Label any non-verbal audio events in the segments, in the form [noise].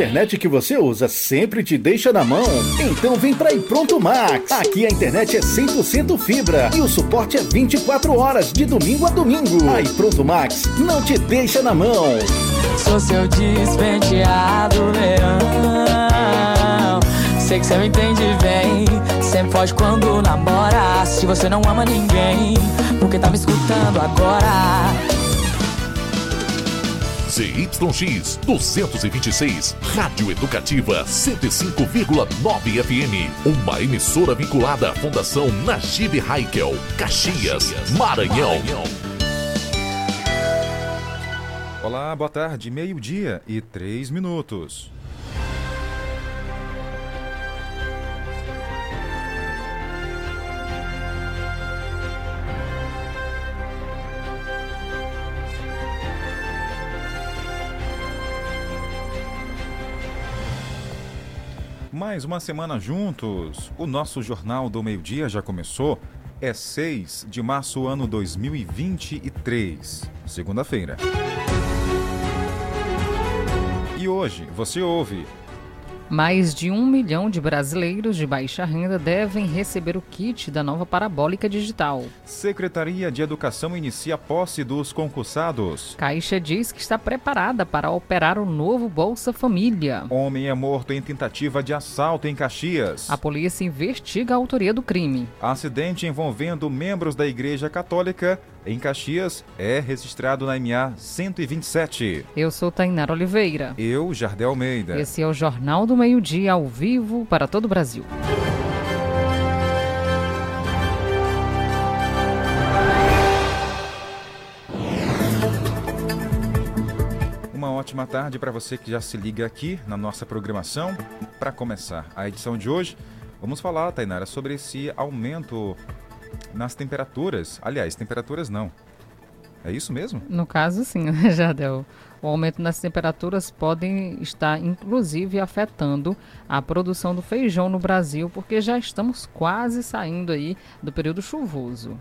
internet que você usa sempre te deixa na mão? Então vem pra Pronto Max. Aqui a internet é 100% fibra e o suporte é 24 horas de domingo a domingo. Aí Pronto Max não te deixa na mão. Sou seu despenteado leão. Sei que você me entende bem. Sempre foge quando namora. Se você não ama ninguém, porque tá me escutando agora? ZYX 226, Rádio Educativa 105,9 FM. Uma emissora vinculada à Fundação Najib Haikel, Caxias, Maranhão. Olá, boa tarde, meio-dia e três minutos. Mais uma semana juntos. O nosso Jornal do Meio-Dia já começou. É 6 de março, ano 2023, segunda-feira. E hoje você ouve mais de um milhão de brasileiros de baixa renda devem receber o kit da nova parabólica digital. Secretaria de Educação inicia a posse dos concursados. Caixa diz que está preparada para operar o novo Bolsa Família. Homem é morto em tentativa de assalto em Caxias. A polícia investiga a autoria do crime. Acidente envolvendo membros da Igreja Católica em Caxias é registrado na MA 127. Eu sou Tainara Oliveira. Eu, Jardel Almeida. Esse é o Jornal do Meio-Dia ao vivo para todo o Brasil. Uma ótima tarde para você que já se liga aqui na nossa programação. Para começar a edição de hoje, vamos falar, Tainara, sobre esse aumento nas temperaturas. Aliás, temperaturas não. É isso mesmo? No caso, sim, [laughs] né, Jardel. O aumento nas temperaturas podem estar, inclusive, afetando a produção do feijão no Brasil, porque já estamos quase saindo aí do período chuvoso.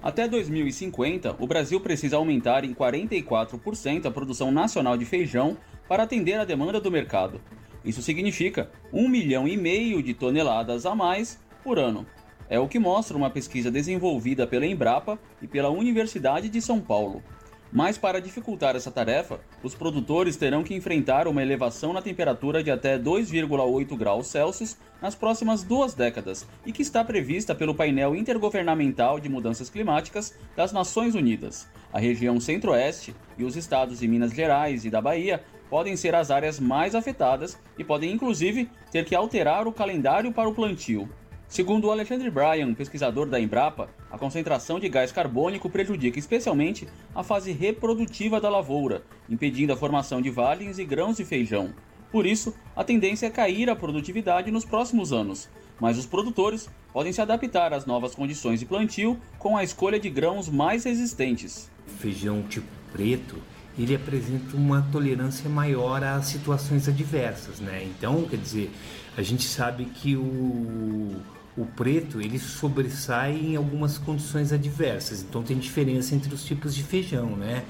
Até 2050, o Brasil precisa aumentar em 44% a produção nacional de feijão para atender a demanda do mercado. Isso significa 1 milhão e meio de toneladas a mais por ano. É o que mostra uma pesquisa desenvolvida pela Embrapa e pela Universidade de São Paulo. Mas para dificultar essa tarefa, os produtores terão que enfrentar uma elevação na temperatura de até 2,8 graus Celsius nas próximas duas décadas e que está prevista pelo painel intergovernamental de mudanças climáticas das Nações Unidas. A região Centro-Oeste e os estados de Minas Gerais e da Bahia podem ser as áreas mais afetadas e podem inclusive ter que alterar o calendário para o plantio. Segundo Alexandre Bryan, pesquisador da Embrapa, a concentração de gás carbônico prejudica especialmente a fase reprodutiva da lavoura, impedindo a formação de vales e grãos de feijão. Por isso, a tendência é cair a produtividade nos próximos anos, mas os produtores podem se adaptar às novas condições de plantio com a escolha de grãos mais resistentes. Feijão tipo preto, ele apresenta uma tolerância maior a situações adversas, né? Então, quer dizer, a gente sabe que o o preto ele sobressai em algumas condições adversas, então tem diferença entre os tipos de feijão, né?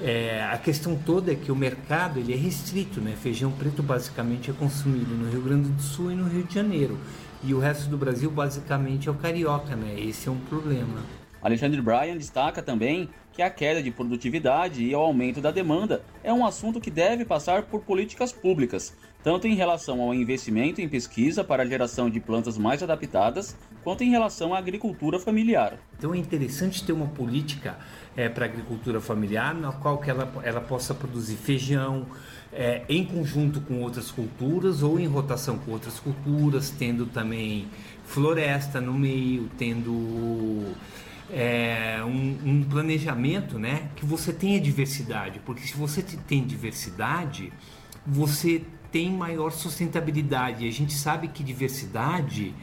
É, a questão toda é que o mercado ele é restrito, né? Feijão preto basicamente é consumido no Rio Grande do Sul e no Rio de Janeiro, e o resto do Brasil basicamente é o carioca, né? Esse é um problema. Alexandre Bryan destaca também que a queda de produtividade e o aumento da demanda é um assunto que deve passar por políticas públicas, tanto em relação ao investimento em pesquisa para a geração de plantas mais adaptadas, quanto em relação à agricultura familiar. Então é interessante ter uma política é, para a agricultura familiar, na qual que ela, ela possa produzir feijão é, em conjunto com outras culturas ou em rotação com outras culturas, tendo também floresta no meio, tendo é, um, um, planejamento né, que você tenha diversidade, porque se você tem diversidade, você tem maior sustentabilidade. A gente sabe que diversidade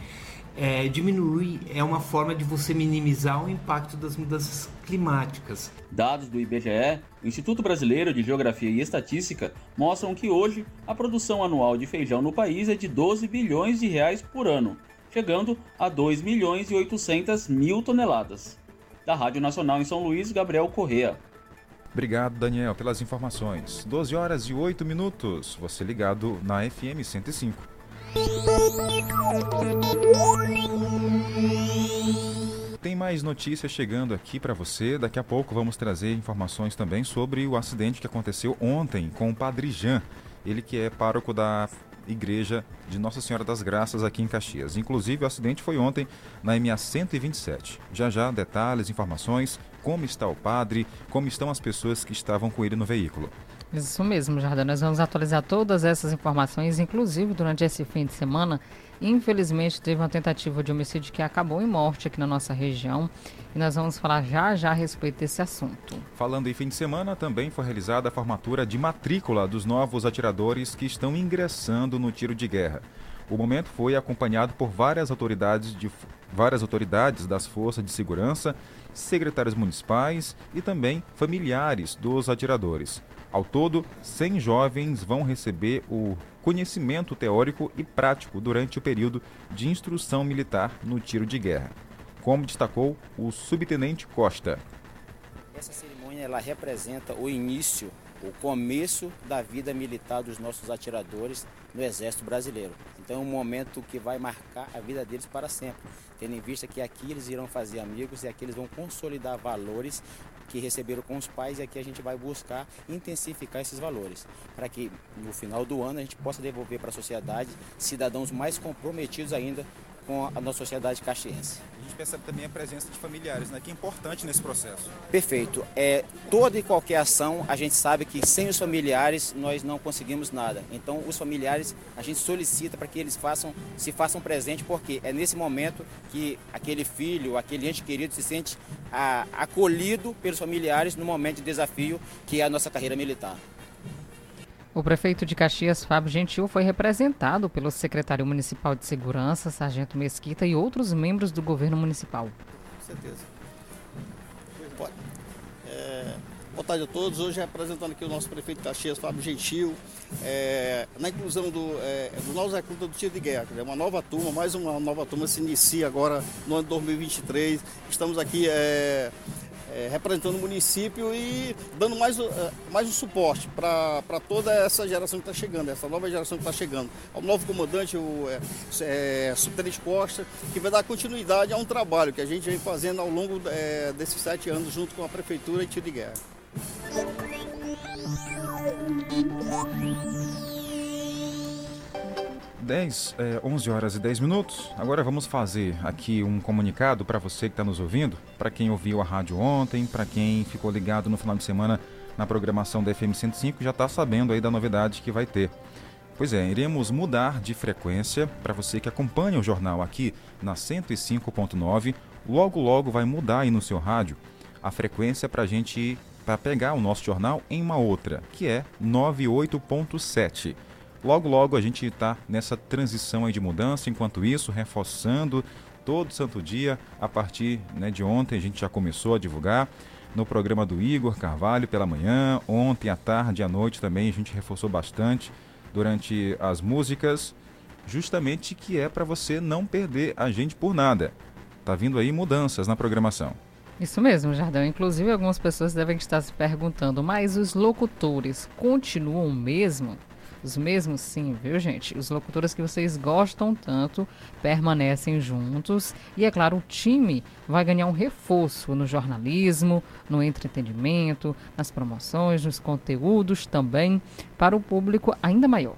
é, diminui, é uma forma de você minimizar o impacto das mudanças climáticas. Dados do IBGE, Instituto Brasileiro de Geografia e Estatística, mostram que hoje a produção anual de feijão no país é de 12 bilhões de reais por ano, chegando a 2 milhões e 800 mil toneladas. Da Rádio Nacional em São Luís, Gabriel Correa. Obrigado, Daniel, pelas informações. 12 horas e 8 minutos. Você ligado na FM 105. Tem mais notícias chegando aqui para você. Daqui a pouco vamos trazer informações também sobre o acidente que aconteceu ontem com o Padre Jean, ele que é pároco da igreja de Nossa Senhora das Graças aqui em Caxias. Inclusive, o acidente foi ontem na MA 127. Já já detalhes, informações, como está o padre, como estão as pessoas que estavam com ele no veículo. Isso mesmo, Jardim. Nós vamos atualizar todas essas informações, inclusive durante esse fim de semana. Infelizmente, teve uma tentativa de homicídio que acabou em morte aqui na nossa região. E nós vamos falar já já a respeito desse assunto. Falando em fim de semana, também foi realizada a formatura de matrícula dos novos atiradores que estão ingressando no tiro de guerra. O momento foi acompanhado por várias autoridades, de, várias autoridades das forças de segurança, secretários municipais e também familiares dos atiradores. Ao todo, 100 jovens vão receber o conhecimento teórico e prático durante o período de instrução militar no tiro de guerra, como destacou o subtenente Costa. Essa cerimônia ela representa o início, o começo da vida militar dos nossos atiradores no Exército Brasileiro. Então é um momento que vai marcar a vida deles para sempre, tendo em vista que aqui eles irão fazer amigos e aqui eles vão consolidar valores que receberam com os pais e aqui a gente vai buscar intensificar esses valores, para que no final do ano a gente possa devolver para a sociedade cidadãos mais comprometidos ainda com a nossa sociedade caxiense. A gente percebe também a presença de familiares, né, que é importante nesse processo. Perfeito. É, toda e qualquer ação, a gente sabe que sem os familiares nós não conseguimos nada. Então, os familiares, a gente solicita para que eles façam, se façam presente, porque é nesse momento que aquele filho, aquele ente querido se sente a, acolhido pelos familiares no momento de desafio que é a nossa carreira militar. O prefeito de Caxias, Fábio Gentil, foi representado pelo secretário municipal de segurança, Sargento Mesquita, e outros membros do governo municipal. Com certeza. É, boa tarde a todos. Hoje representando aqui o nosso prefeito de Caxias, Fábio Gentil, é, na inclusão do, é, do novos recrutas do tiro de guerra. É uma nova turma, mais uma nova turma se inicia agora no ano 2023. Estamos aqui é, é, representando o município e dando mais, é, mais um suporte para toda essa geração que está chegando, essa nova geração que está chegando. Ao novo comandante, o é, é, Subtenente Costa, que vai dar continuidade a um trabalho que a gente vem fazendo ao longo é, desses sete anos junto com a Prefeitura e Tiro de Guerra. 10, é, 11 horas e 10 minutos. Agora vamos fazer aqui um comunicado para você que está nos ouvindo, para quem ouviu a rádio ontem, para quem ficou ligado no final de semana na programação da FM 105, já está sabendo aí da novidade que vai ter. Pois é, iremos mudar de frequência para você que acompanha o jornal aqui na 105.9. Logo, logo vai mudar aí no seu rádio a frequência para a gente para pegar o nosso jornal em uma outra, que é 98.7. Logo, logo a gente está nessa transição aí de mudança. Enquanto isso, reforçando todo santo dia, a partir né, de ontem, a gente já começou a divulgar no programa do Igor Carvalho pela manhã, ontem à tarde e à noite também a gente reforçou bastante durante as músicas, justamente que é para você não perder a gente por nada. Tá vindo aí mudanças na programação. Isso mesmo, Jardão. Inclusive, algumas pessoas devem estar se perguntando, mas os locutores continuam mesmo? Os mesmos, sim, viu, gente? Os locutores que vocês gostam tanto permanecem juntos. E, é claro, o time vai ganhar um reforço no jornalismo, no entretenimento, nas promoções, nos conteúdos também, para o público ainda maior.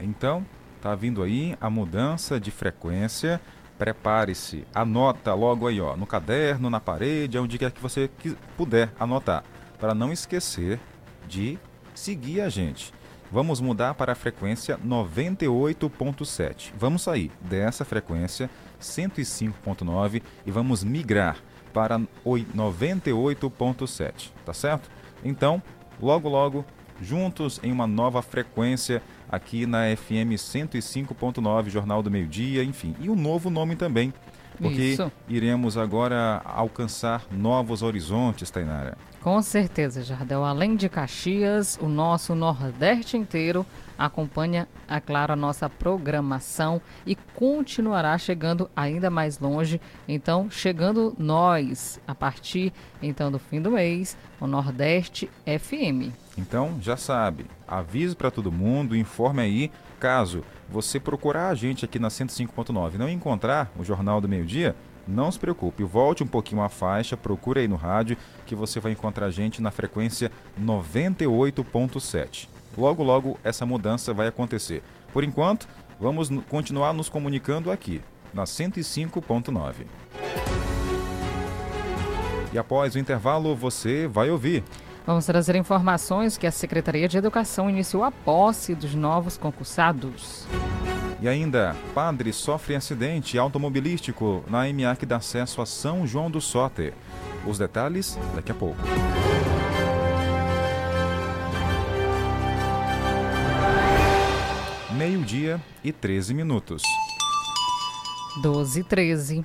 Então, tá vindo aí a mudança de frequência. Prepare-se, anota logo aí, ó, no caderno, na parede, onde quer que você puder anotar, para não esquecer de seguir a gente. Vamos mudar para a frequência 98.7. Vamos sair dessa frequência 105.9 e vamos migrar para 98.7, tá certo? Então, logo logo, juntos em uma nova frequência aqui na FM 105.9, Jornal do Meio Dia, enfim. E um novo nome também, porque Isso. iremos agora alcançar novos horizontes, Tainara. Com certeza, Jardel. Além de Caxias, o nosso Nordeste inteiro acompanha, é claro, a nossa programação e continuará chegando ainda mais longe. Então, chegando nós, a partir então do fim do mês, o Nordeste FM. Então, já sabe, avise para todo mundo, informe aí, caso você procurar a gente aqui na 105.9 não encontrar o Jornal do Meio Dia, não se preocupe, volte um pouquinho a faixa, procure aí no rádio que você vai encontrar a gente na frequência 98.7. Logo, logo essa mudança vai acontecer. Por enquanto, vamos continuar nos comunicando aqui, na 105.9. E após o intervalo, você vai ouvir. Vamos trazer informações que a Secretaria de Educação iniciou a posse dos novos concursados. E ainda, padre sofre acidente automobilístico na MA que dá acesso a São João do Soter. Os detalhes daqui a pouco. Meio-dia e 13 minutos. 12 e 13.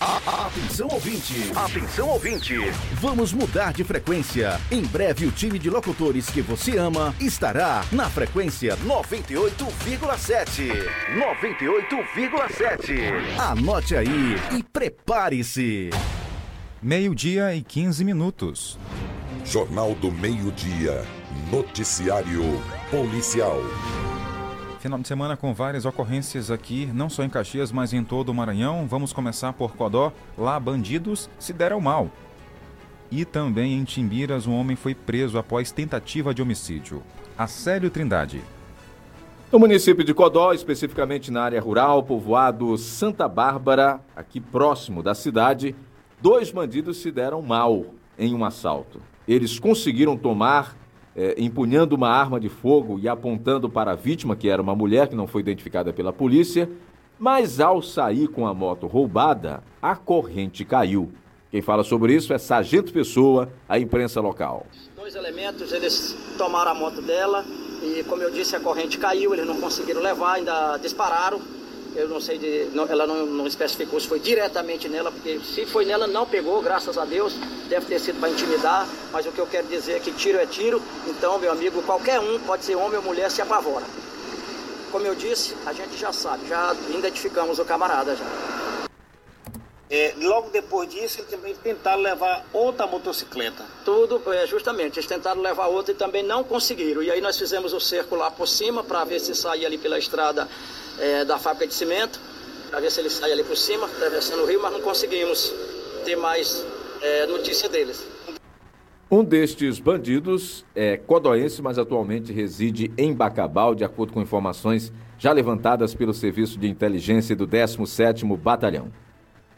Atenção ouvinte, atenção ouvinte. Vamos mudar de frequência. Em breve o time de locutores que você ama estará na frequência 98,7. 98,7. Anote aí e prepare-se. Meio-dia e 15 minutos. Jornal do Meio-Dia. Noticiário Policial. Final de semana com várias ocorrências aqui, não só em Caxias, mas em todo o Maranhão. Vamos começar por Codó. Lá, bandidos se deram mal. E também em Timbiras, um homem foi preso após tentativa de homicídio. Acélio Trindade. No município de Codó, especificamente na área rural, povoado Santa Bárbara, aqui próximo da cidade, dois bandidos se deram mal em um assalto. Eles conseguiram tomar é, empunhando uma arma de fogo e apontando para a vítima, que era uma mulher que não foi identificada pela polícia, mas ao sair com a moto roubada, a corrente caiu. Quem fala sobre isso é Sargento Pessoa, a imprensa local. Dois elementos, eles tomaram a moto dela e, como eu disse, a corrente caiu, eles não conseguiram levar, ainda dispararam eu não sei, de, não, ela não, não especificou se foi diretamente nela, porque se foi nela, não pegou, graças a Deus. Deve ter sido para intimidar, mas o que eu quero dizer é que tiro é tiro. Então, meu amigo, qualquer um, pode ser homem ou mulher, se apavora. Como eu disse, a gente já sabe, já identificamos o camarada já. É, logo depois disso, eles também tentaram levar outra motocicleta. Tudo, é, justamente, eles tentaram levar outra e também não conseguiram. E aí nós fizemos o cerco lá por cima para ver se saía ali pela estrada é, da fábrica de cimento, para ver se ele sai ali por cima, atravessando o rio, mas não conseguimos ter mais é, notícia deles. Um destes bandidos é codoense, mas atualmente reside em Bacabal, de acordo com informações já levantadas pelo Serviço de Inteligência do 17º Batalhão.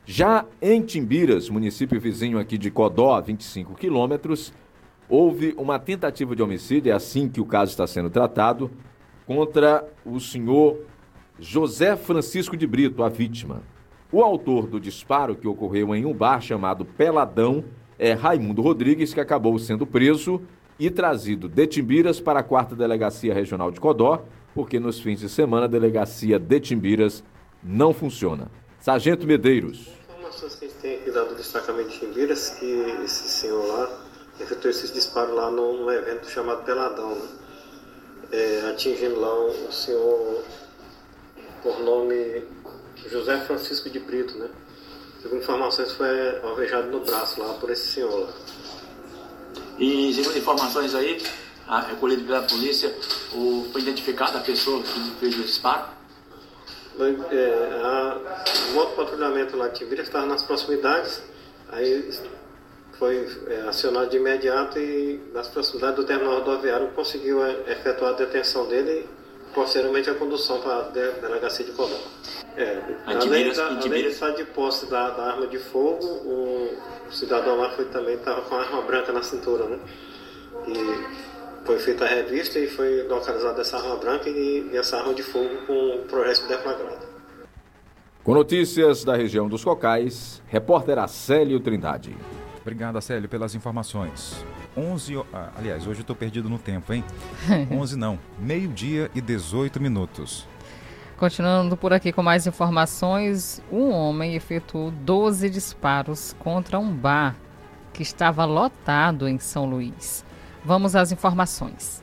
Já em Timbiras, município vizinho aqui de Codó, a 25 quilômetros, houve uma tentativa de homicídio, é assim que o caso está sendo tratado, contra o senhor José Francisco de Brito, a vítima. O autor do disparo que ocorreu em um bar chamado Peladão é Raimundo Rodrigues, que acabou sendo preso e trazido de Timbiras para a quarta delegacia regional de Codó, porque nos fins de semana a delegacia de Timbiras não funciona. Sargento Medeiros. Informações que a gente tem aqui do destacamento de Timbiras, que esse senhor lá efetuou esses disparos lá num evento chamado Peladão, né? é, atingindo lá o senhor por nome José Francisco de Brito, né? Segundo informações, foi alvejado no braço lá por esse senhor lá. E segundo informações aí, recolhidas pela polícia, o, foi identificada a pessoa que fez o disparo? É, a moto patrulhamento lá de Tibira estava nas proximidades, aí foi é, acionado de imediato e nas proximidades do terminal rodoviário conseguiu é, efetuar a detenção dele e posteriormente a condução para a delegacia de Codó. É, além, da, além de estar de posse da, da, arma de fogo, o cidadão lá foi, também estava com a arma branca na cintura, né? E foi feita a revista e foi localizada essa arma branca e, e essa arma de fogo com o progresso deflagrado. Com notícias da região dos Cocais, repórter Acélio Trindade. Obrigado, Acélio, pelas informações. 11, ah, aliás, hoje eu estou perdido no tempo, hein? [laughs] 11 não, meio-dia e 18 minutos. Continuando por aqui com mais informações, um homem efetuou 12 disparos contra um bar que estava lotado em São Luís. Vamos às informações.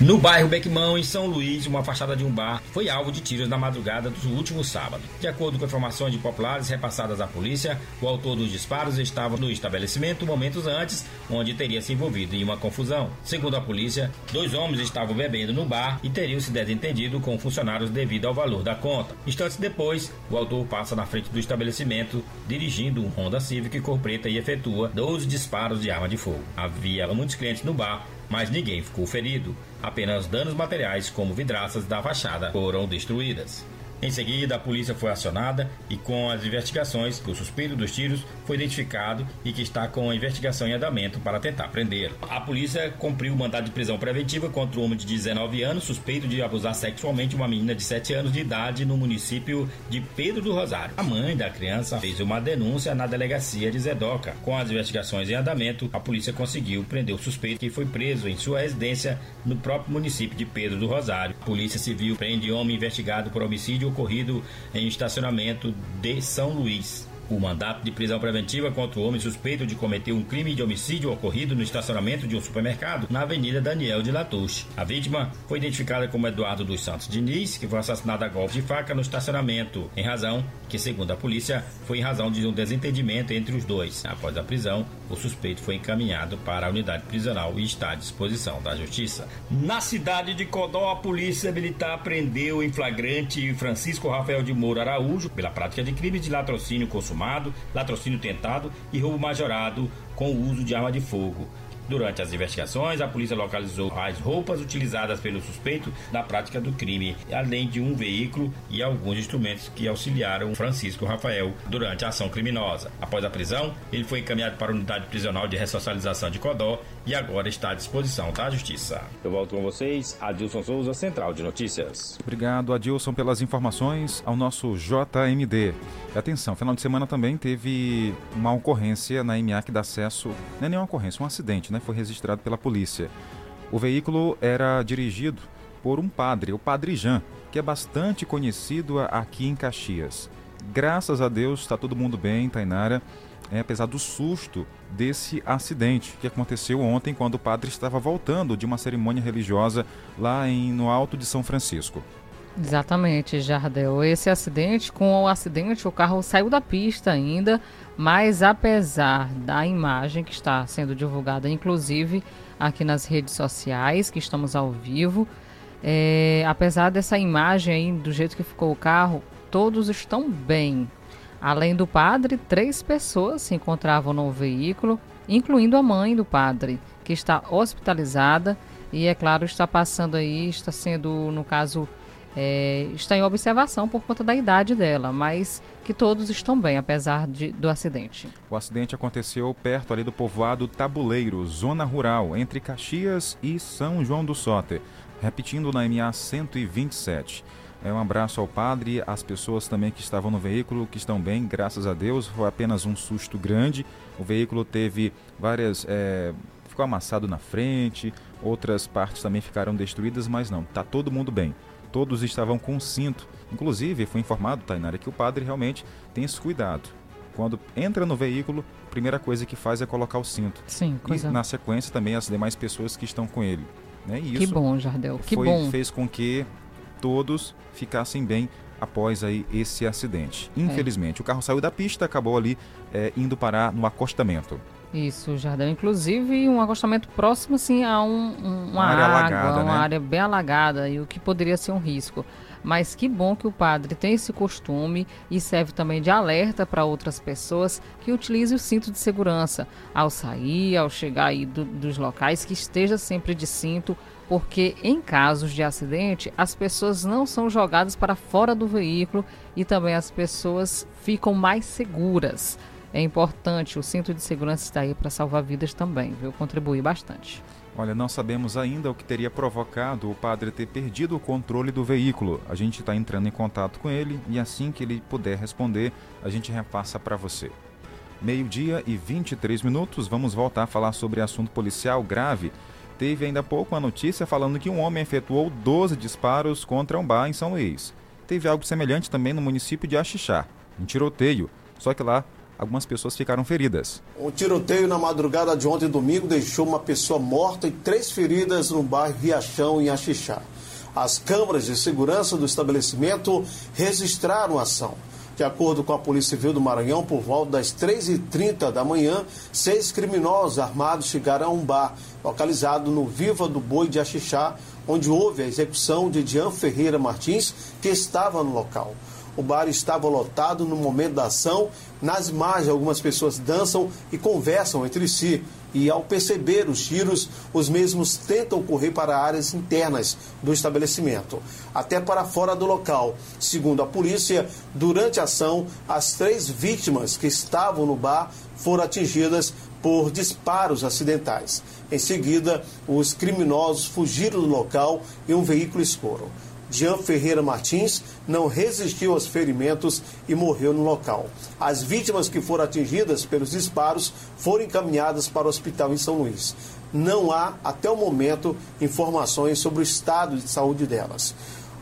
No bairro Bequimão, em São Luís, uma fachada de um bar foi alvo de tiros na madrugada do último sábado. De acordo com informações de populares repassadas à polícia, o autor dos disparos estava no estabelecimento momentos antes, onde teria se envolvido em uma confusão. Segundo a polícia, dois homens estavam bebendo no bar e teriam se desentendido com funcionários devido ao valor da conta. Instantes depois, o autor passa na frente do estabelecimento, dirigindo um Honda Civic cor preta e efetua 12 disparos de arma de fogo. Havia muitos clientes no bar mas ninguém ficou ferido. Apenas danos materiais, como vidraças da fachada, foram destruídas. Em seguida, a polícia foi acionada e, com as investigações, o suspeito dos tiros foi identificado e que está com a investigação em andamento para tentar prendê-lo. A polícia cumpriu o mandado de prisão preventiva contra um homem de 19 anos suspeito de abusar sexualmente uma menina de 7 anos de idade no município de Pedro do Rosário. A mãe da criança fez uma denúncia na delegacia de Zedoca. Com as investigações em andamento, a polícia conseguiu prender o suspeito que foi preso em sua residência no próprio município de Pedro do Rosário. A polícia Civil prende homem investigado por homicídio ocorrido em estacionamento de São Luís. O mandato de prisão preventiva contra o homem suspeito de cometer um crime de homicídio ocorrido no estacionamento de um supermercado na Avenida Daniel de Latouche. A vítima foi identificada como Eduardo dos Santos Diniz, que foi assassinado a golpe de faca no estacionamento, em razão que, segundo a polícia, foi em razão de um desentendimento entre os dois. Após a prisão, o suspeito foi encaminhado para a unidade prisional e está à disposição da justiça. Na cidade de Codó, a polícia militar prendeu em flagrante Francisco Rafael de Moura Araújo pela prática de crimes de latrocínio consumado, latrocínio tentado e roubo majorado com o uso de arma de fogo. Durante as investigações, a polícia localizou as roupas utilizadas pelo suspeito na prática do crime, além de um veículo e alguns instrumentos que auxiliaram Francisco Rafael durante a ação criminosa. Após a prisão, ele foi encaminhado para a unidade prisional de ressocialização de Codó e agora está à disposição da Justiça. Eu volto com vocês, Adilson Souza, Central de Notícias. Obrigado, Adilson, pelas informações ao nosso JMD. E atenção, final de semana também teve uma ocorrência na MA que dá acesso, não é nem uma ocorrência, um acidente, né? Foi registrado pela polícia. O veículo era dirigido por um padre, o Padre Jean, que é bastante conhecido aqui em Caxias. Graças a Deus está todo mundo bem, Tainara é, apesar do susto desse acidente que aconteceu ontem quando o padre estava voltando de uma cerimônia religiosa lá em, no Alto de São Francisco. Exatamente, Jardel. Esse acidente, com o acidente, o carro saiu da pista ainda, mas apesar da imagem que está sendo divulgada, inclusive aqui nas redes sociais, que estamos ao vivo, é, apesar dessa imagem aí, do jeito que ficou o carro, todos estão bem. Além do padre, três pessoas se encontravam no veículo, incluindo a mãe do padre, que está hospitalizada e, é claro, está passando aí, está sendo, no caso, é, está em observação por conta da idade dela, mas que todos estão bem, apesar de, do acidente. O acidente aconteceu perto ali do povoado Tabuleiro, zona rural, entre Caxias e São João do Soter, repetindo na MA 127. É, um abraço ao padre, às pessoas também que estavam no veículo, que estão bem, graças a Deus. Foi apenas um susto grande. O veículo teve várias. É, ficou amassado na frente, outras partes também ficaram destruídas, mas não, tá todo mundo bem. Todos estavam com cinto. Inclusive, foi informado, Tainara, que o padre realmente tem esse cuidado. Quando entra no veículo, a primeira coisa que faz é colocar o cinto. Sim, coisa. E na sequência também as demais pessoas que estão com ele. Né? Que bom, Jardel. Que foi, bom. Fez com que todos ficassem bem após aí esse acidente. É. Infelizmente, é. o carro saiu da pista, acabou ali é, indo parar no acostamento. Isso, Jardel. Inclusive, um acostamento próximo assim, a um, um, uma, uma área água, alagada, uma né? área bem alagada, e o que poderia ser um risco. Mas que bom que o padre tem esse costume e serve também de alerta para outras pessoas que utilizem o cinto de segurança ao sair, ao chegar aí do, dos locais, que esteja sempre de cinto, porque em casos de acidente as pessoas não são jogadas para fora do veículo e também as pessoas ficam mais seguras. É importante, o cinto de segurança está aí para salvar vidas também, viu? Contribuir bastante. Olha, não sabemos ainda o que teria provocado o padre ter perdido o controle do veículo. A gente está entrando em contato com ele e assim que ele puder responder, a gente repassa para você. Meio-dia e 23 minutos, vamos voltar a falar sobre assunto policial grave. Teve ainda há pouco uma notícia falando que um homem efetuou 12 disparos contra um bar em São Luís. Teve algo semelhante também no município de Axixá, um tiroteio, só que lá algumas pessoas ficaram feridas. Um tiroteio na madrugada de ontem, domingo, deixou uma pessoa morta e três feridas no bairro Riachão, em Axixá. As câmaras de segurança do estabelecimento registraram a ação. De acordo com a Polícia Civil do Maranhão, por volta das 3h30 da manhã, seis criminosos armados chegaram a um bar localizado no Viva do Boi de Axixá, onde houve a execução de Dian Ferreira Martins, que estava no local. O bar estava lotado no momento da ação. Nas imagens, algumas pessoas dançam e conversam entre si. E ao perceber os tiros, os mesmos tentam correr para áreas internas do estabelecimento, até para fora do local. Segundo a polícia, durante a ação, as três vítimas que estavam no bar foram atingidas por disparos acidentais. Em seguida, os criminosos fugiram do local em um veículo escuro. Jean Ferreira Martins não resistiu aos ferimentos e morreu no local. As vítimas que foram atingidas pelos disparos foram encaminhadas para o hospital em São Luís. Não há, até o momento, informações sobre o estado de saúde delas.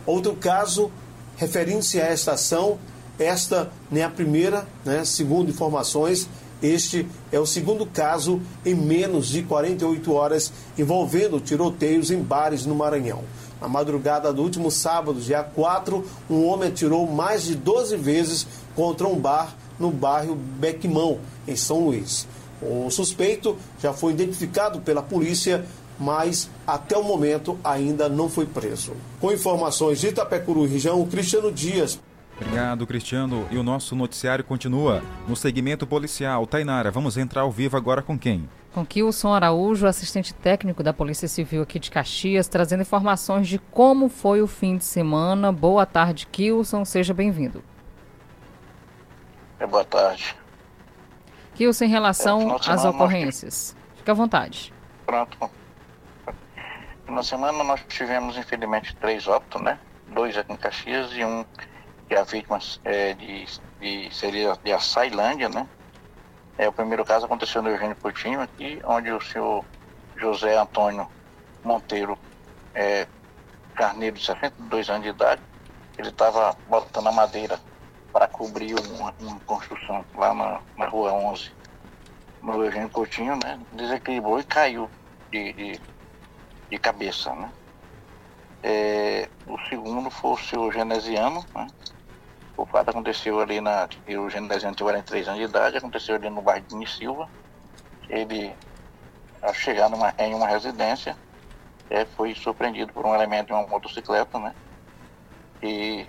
Outro caso, referindo-se a esta ação, esta nem a primeira, né? segundo informações, este é o segundo caso em menos de 48 horas envolvendo tiroteios em bares no Maranhão. Na madrugada do último sábado, dia 4, um homem atirou mais de 12 vezes contra um bar no bairro Bequimão, em São Luís. O suspeito já foi identificado pela polícia, mas até o momento ainda não foi preso. Com informações de Itapecuru região, Cristiano Dias. Obrigado, Cristiano. E o nosso noticiário continua. No segmento policial, Tainara, vamos entrar ao vivo agora com quem? Com Kilson Araújo, assistente técnico da Polícia Civil aqui de Caxias, trazendo informações de como foi o fim de semana. Boa tarde, Kilson, seja bem-vindo. É, boa tarde. Kilson, em relação é, às ocorrências, nós... fique à vontade. Pronto. Na semana nós tivemos, infelizmente, três óbitos, né? Dois aqui em Caxias e um que a vítima é de, de, seria de Açailândia, né? É, o primeiro caso aconteceu no Eugênio Coutinho aqui, onde o senhor José Antônio Monteiro é, Carneiro, de 62 anos de idade, ele estava botando a madeira para cobrir uma, uma construção lá na, na, rua 11, no Eugênio Coutinho, né? Desequilibrou e caiu de, de, de cabeça, né? É, o segundo foi o senhor Genesiano, né? O fato aconteceu ali na. O Genesiano tinha 43 anos de idade, aconteceu ali no bairro de Silva. Ele, ao chegar numa, em uma residência, é, foi surpreendido por um elemento de uma motocicleta, né? E,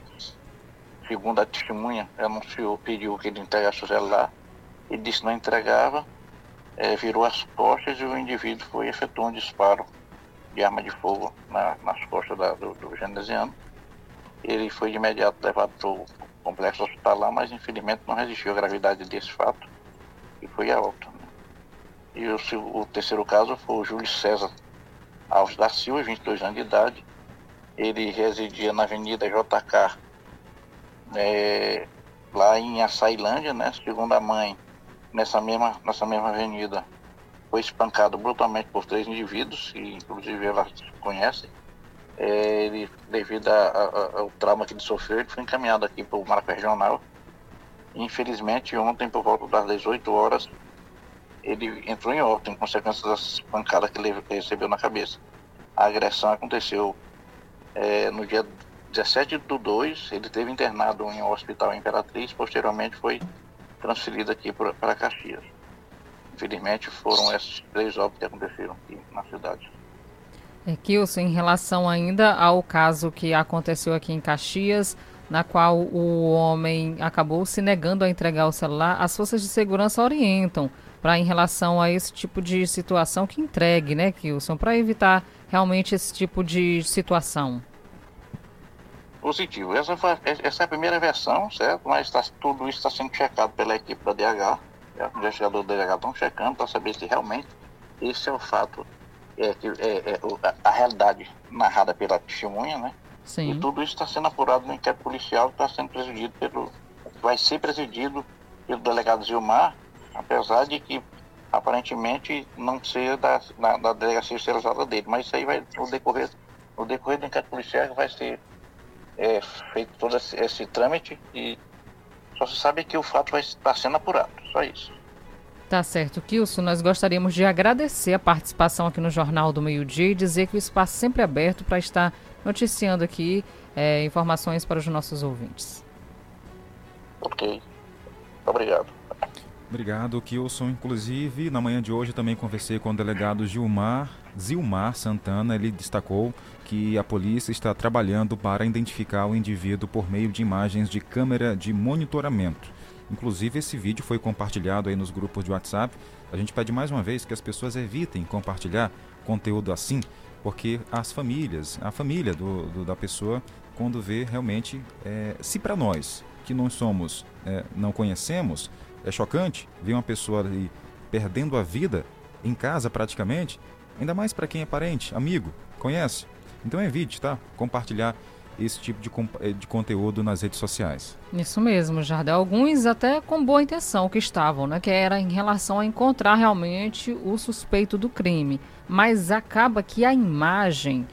segundo a testemunha, anunciou, pediu que ele entregasse o celular. Ele disse que não entregava, é, virou as costas e o indivíduo foi efetuar um disparo de arma de fogo na, nas costas da, do, do Genesiano. Ele foi de imediato levado para o complexo hospitalar, mas infelizmente não resistiu à gravidade desse fato e foi a óbito. Né? E o, o, terceiro caso foi o Júlio César Alves da Silva, 22 anos de idade. Ele residia na Avenida JK, é, lá em Açailândia, né? Segundo a mãe, nessa mesma, nessa mesma avenida, foi espancado brutalmente por três indivíduos, que inclusive ela conhece é, ele, devido a, a, ao trauma que ele sofreu, ele foi encaminhado aqui para o Marco Regional. Infelizmente, ontem, por volta das 18 horas, ele entrou em óbito em consequência das pancadas que ele recebeu na cabeça. A agressão aconteceu é, no dia 17 do 2, ele teve internado em um hospital Imperatriz, posteriormente foi transferido aqui para Caxias. Infelizmente, foram esses três óbitos que aconteceram aqui na cidade. É, Kilson, em relação ainda ao caso que aconteceu aqui em Caxias, na qual o homem acabou se negando a entregar o celular, as forças de segurança orientam para em relação a esse tipo de situação que entregue, né, Kilson, para evitar realmente esse tipo de situação. Positivo. Essa, foi, essa é a primeira versão, certo? Mas tá, tudo isso está sendo checado pela equipe da DH. Os investigadores da DH estão checando para saber se realmente esse é o fato, é, é, é a, a, realidade narrada pela testemunha, né? Sim. E tudo isso está sendo apurado no inquérito policial que está sendo presidido pelo. vai ser presidido pelo delegado Gilmar, apesar de que aparentemente não ser da, da, da delegacia especializada dele. Mas isso aí vai no decorrer, no decorrer do inquérito policial vai ser é, feito todo esse, esse, trâmite e só se sabe que o fato vai estar sendo apurado, só isso. Tá certo, Kilson. Nós gostaríamos de agradecer a participação aqui no Jornal do Meio Dia e dizer que o espaço é sempre aberto para estar noticiando aqui é, informações para os nossos ouvintes. Ok. Obrigado. Obrigado, Kilson. Inclusive, na manhã de hoje também conversei com o delegado Gilmar, Zilmar Santana. Ele destacou que a polícia está trabalhando para identificar o indivíduo por meio de imagens de câmera de monitoramento. Inclusive, esse vídeo foi compartilhado aí nos grupos de WhatsApp. A gente pede mais uma vez que as pessoas evitem compartilhar conteúdo assim, porque as famílias, a família do, do da pessoa, quando vê realmente, é, se para nós que não somos, é, não conhecemos, é chocante ver uma pessoa ali perdendo a vida em casa praticamente, ainda mais para quem é parente, amigo, conhece. Então evite, tá? Compartilhar esse tipo de, eh, de conteúdo nas redes sociais. Isso mesmo, Jardel. Alguns até com boa intenção que estavam, né? Que era em relação a encontrar realmente o suspeito do crime. Mas acaba que a imagem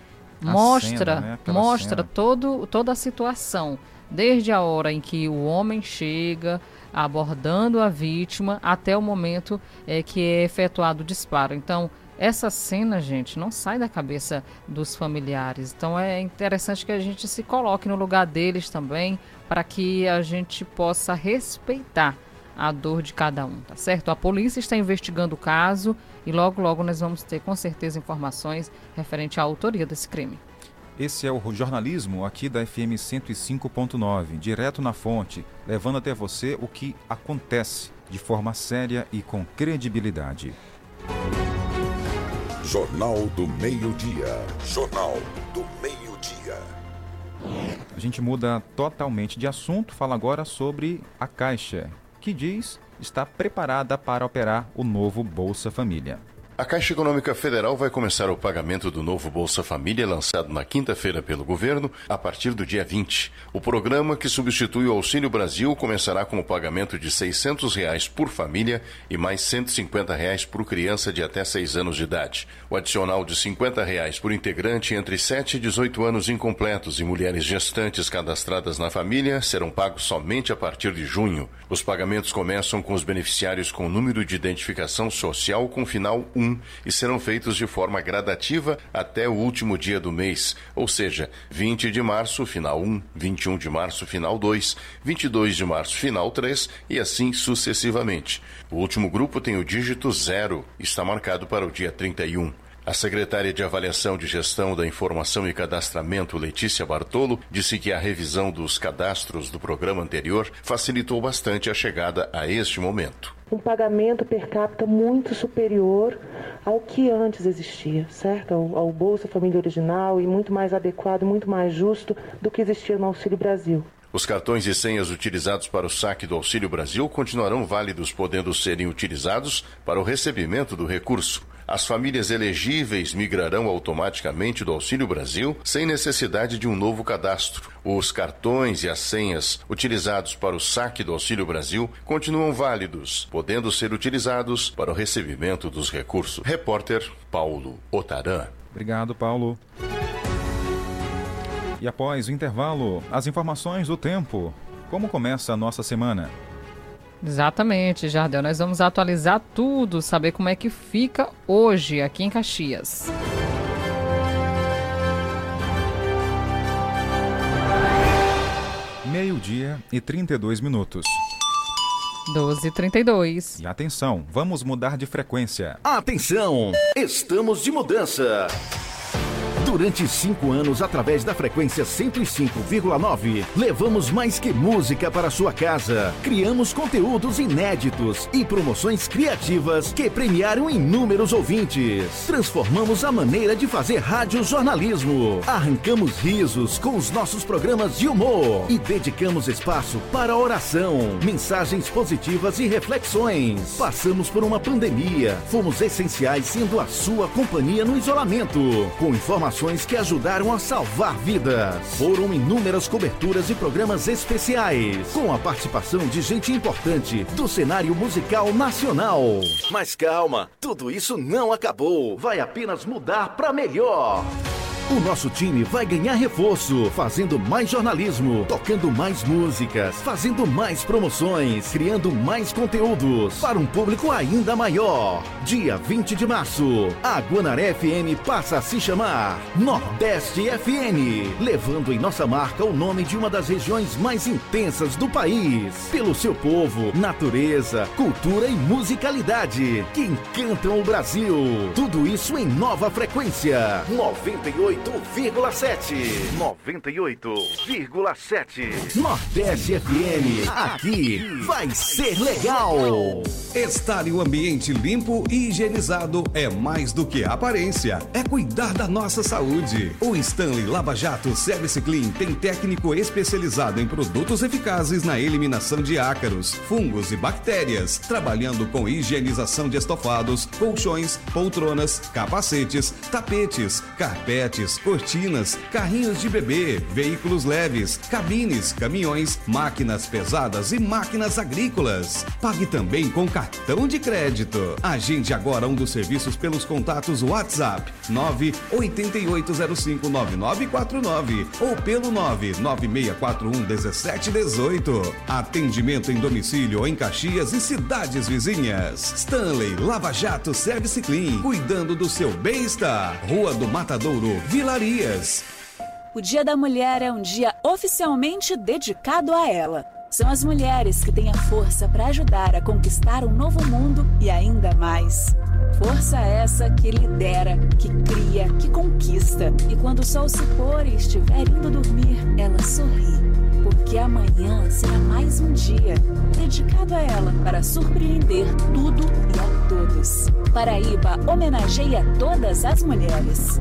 a mostra, cena, né? mostra todo, toda a situação. Desde a hora em que o homem chega, abordando a vítima até o momento é, que é efetuado o disparo. Então, essa cena, gente, não sai da cabeça dos familiares. Então é interessante que a gente se coloque no lugar deles também, para que a gente possa respeitar a dor de cada um, tá certo? A polícia está investigando o caso e logo logo nós vamos ter com certeza informações referente à autoria desse crime. Esse é o jornalismo aqui da FM 105.9, direto na fonte, levando até você o que acontece de forma séria e com credibilidade. Jornal do Meio-Dia. Jornal do Meio-Dia. A gente muda totalmente de assunto, fala agora sobre a Caixa, que diz está preparada para operar o novo Bolsa Família. A Caixa Econômica Federal vai começar o pagamento do novo Bolsa Família lançado na quinta-feira pelo governo a partir do dia 20. O programa, que substitui o Auxílio Brasil, começará com o pagamento de 600 reais por família e mais 150 reais por criança de até 6 anos de idade. O adicional de 50 reais por integrante entre 7 e 18 anos incompletos e mulheres gestantes cadastradas na família serão pagos somente a partir de junho. Os pagamentos começam com os beneficiários com número de identificação social com final 1 1 e serão feitos de forma gradativa até o último dia do mês, ou seja, 20 de março, final 1, 21 de março, final 2, 22 de março, final 3 e assim sucessivamente. O último grupo tem o dígito 0, está marcado para o dia 31. A secretária de Avaliação de Gestão da Informação e Cadastramento, Letícia Bartolo, disse que a revisão dos cadastros do programa anterior facilitou bastante a chegada a este momento. Um pagamento per capita muito superior ao que antes existia, certo? Ao, ao Bolsa Família Original e muito mais adequado, muito mais justo do que existia no Auxílio Brasil. Os cartões e senhas utilizados para o saque do Auxílio Brasil continuarão válidos, podendo serem utilizados para o recebimento do recurso. As famílias elegíveis migrarão automaticamente do Auxílio Brasil sem necessidade de um novo cadastro. Os cartões e as senhas utilizados para o saque do Auxílio Brasil continuam válidos, podendo ser utilizados para o recebimento dos recursos. Repórter Paulo Otaran. Obrigado, Paulo. E após o intervalo, as informações do tempo. Como começa a nossa semana? Exatamente, Jardel. Nós vamos atualizar tudo, saber como é que fica hoje aqui em Caxias. Meio-dia e 32 minutos. 12 e 32. E atenção, vamos mudar de frequência. Atenção! Estamos de mudança. Durante cinco anos, através da frequência 105,9, levamos mais que música para sua casa. Criamos conteúdos inéditos e promoções criativas que premiaram inúmeros ouvintes. Transformamos a maneira de fazer rádio jornalismo. Arrancamos risos com os nossos programas de humor e dedicamos espaço para oração, mensagens positivas e reflexões. Passamos por uma pandemia, fomos essenciais sendo a sua companhia no isolamento, com informações que ajudaram a salvar vidas. Foram inúmeras coberturas e programas especiais, com a participação de gente importante do cenário musical nacional. Mas calma, tudo isso não acabou. Vai apenas mudar para melhor. O nosso time vai ganhar reforço, fazendo mais jornalismo, tocando mais músicas, fazendo mais promoções, criando mais conteúdos para um público ainda maior. Dia 20 de março, a Guanaré FM passa a se chamar Nordeste FM, levando em nossa marca o nome de uma das regiões mais intensas do país, pelo seu povo, natureza, cultura e musicalidade que encantam o Brasil. Tudo isso em nova frequência. 98 98,7. 98,7. Nordeste FM. Aqui vai ser legal. Estar em um ambiente limpo e higienizado é mais do que aparência. É cuidar da nossa saúde. O Stanley Lava Jato Service Clean tem técnico especializado em produtos eficazes na eliminação de ácaros, fungos e bactérias, trabalhando com higienização de estofados, colchões, poltronas, capacetes, tapetes, carpetes, cortinas, carrinhos de bebê, veículos leves, cabines, caminhões, máquinas pesadas e máquinas agrícolas. Pague também com cartão de crédito. Agende agora um dos serviços pelos contatos WhatsApp 988059949 ou pelo 996411718. Atendimento em domicílio em Caxias e cidades vizinhas. Stanley Lava Jato Service Clean, cuidando do seu bem-estar. Rua do Matadouro, Vilarias. O Dia da Mulher é um dia oficialmente dedicado a ela. São as mulheres que têm a força para ajudar a conquistar um novo mundo e ainda mais. Força essa que lidera, que cria, que conquista. E quando o sol se pôr e estiver indo dormir, ela sorri. Porque amanhã será mais um dia dedicado a ela para surpreender tudo e a todos. Paraíba homenageia todas as mulheres.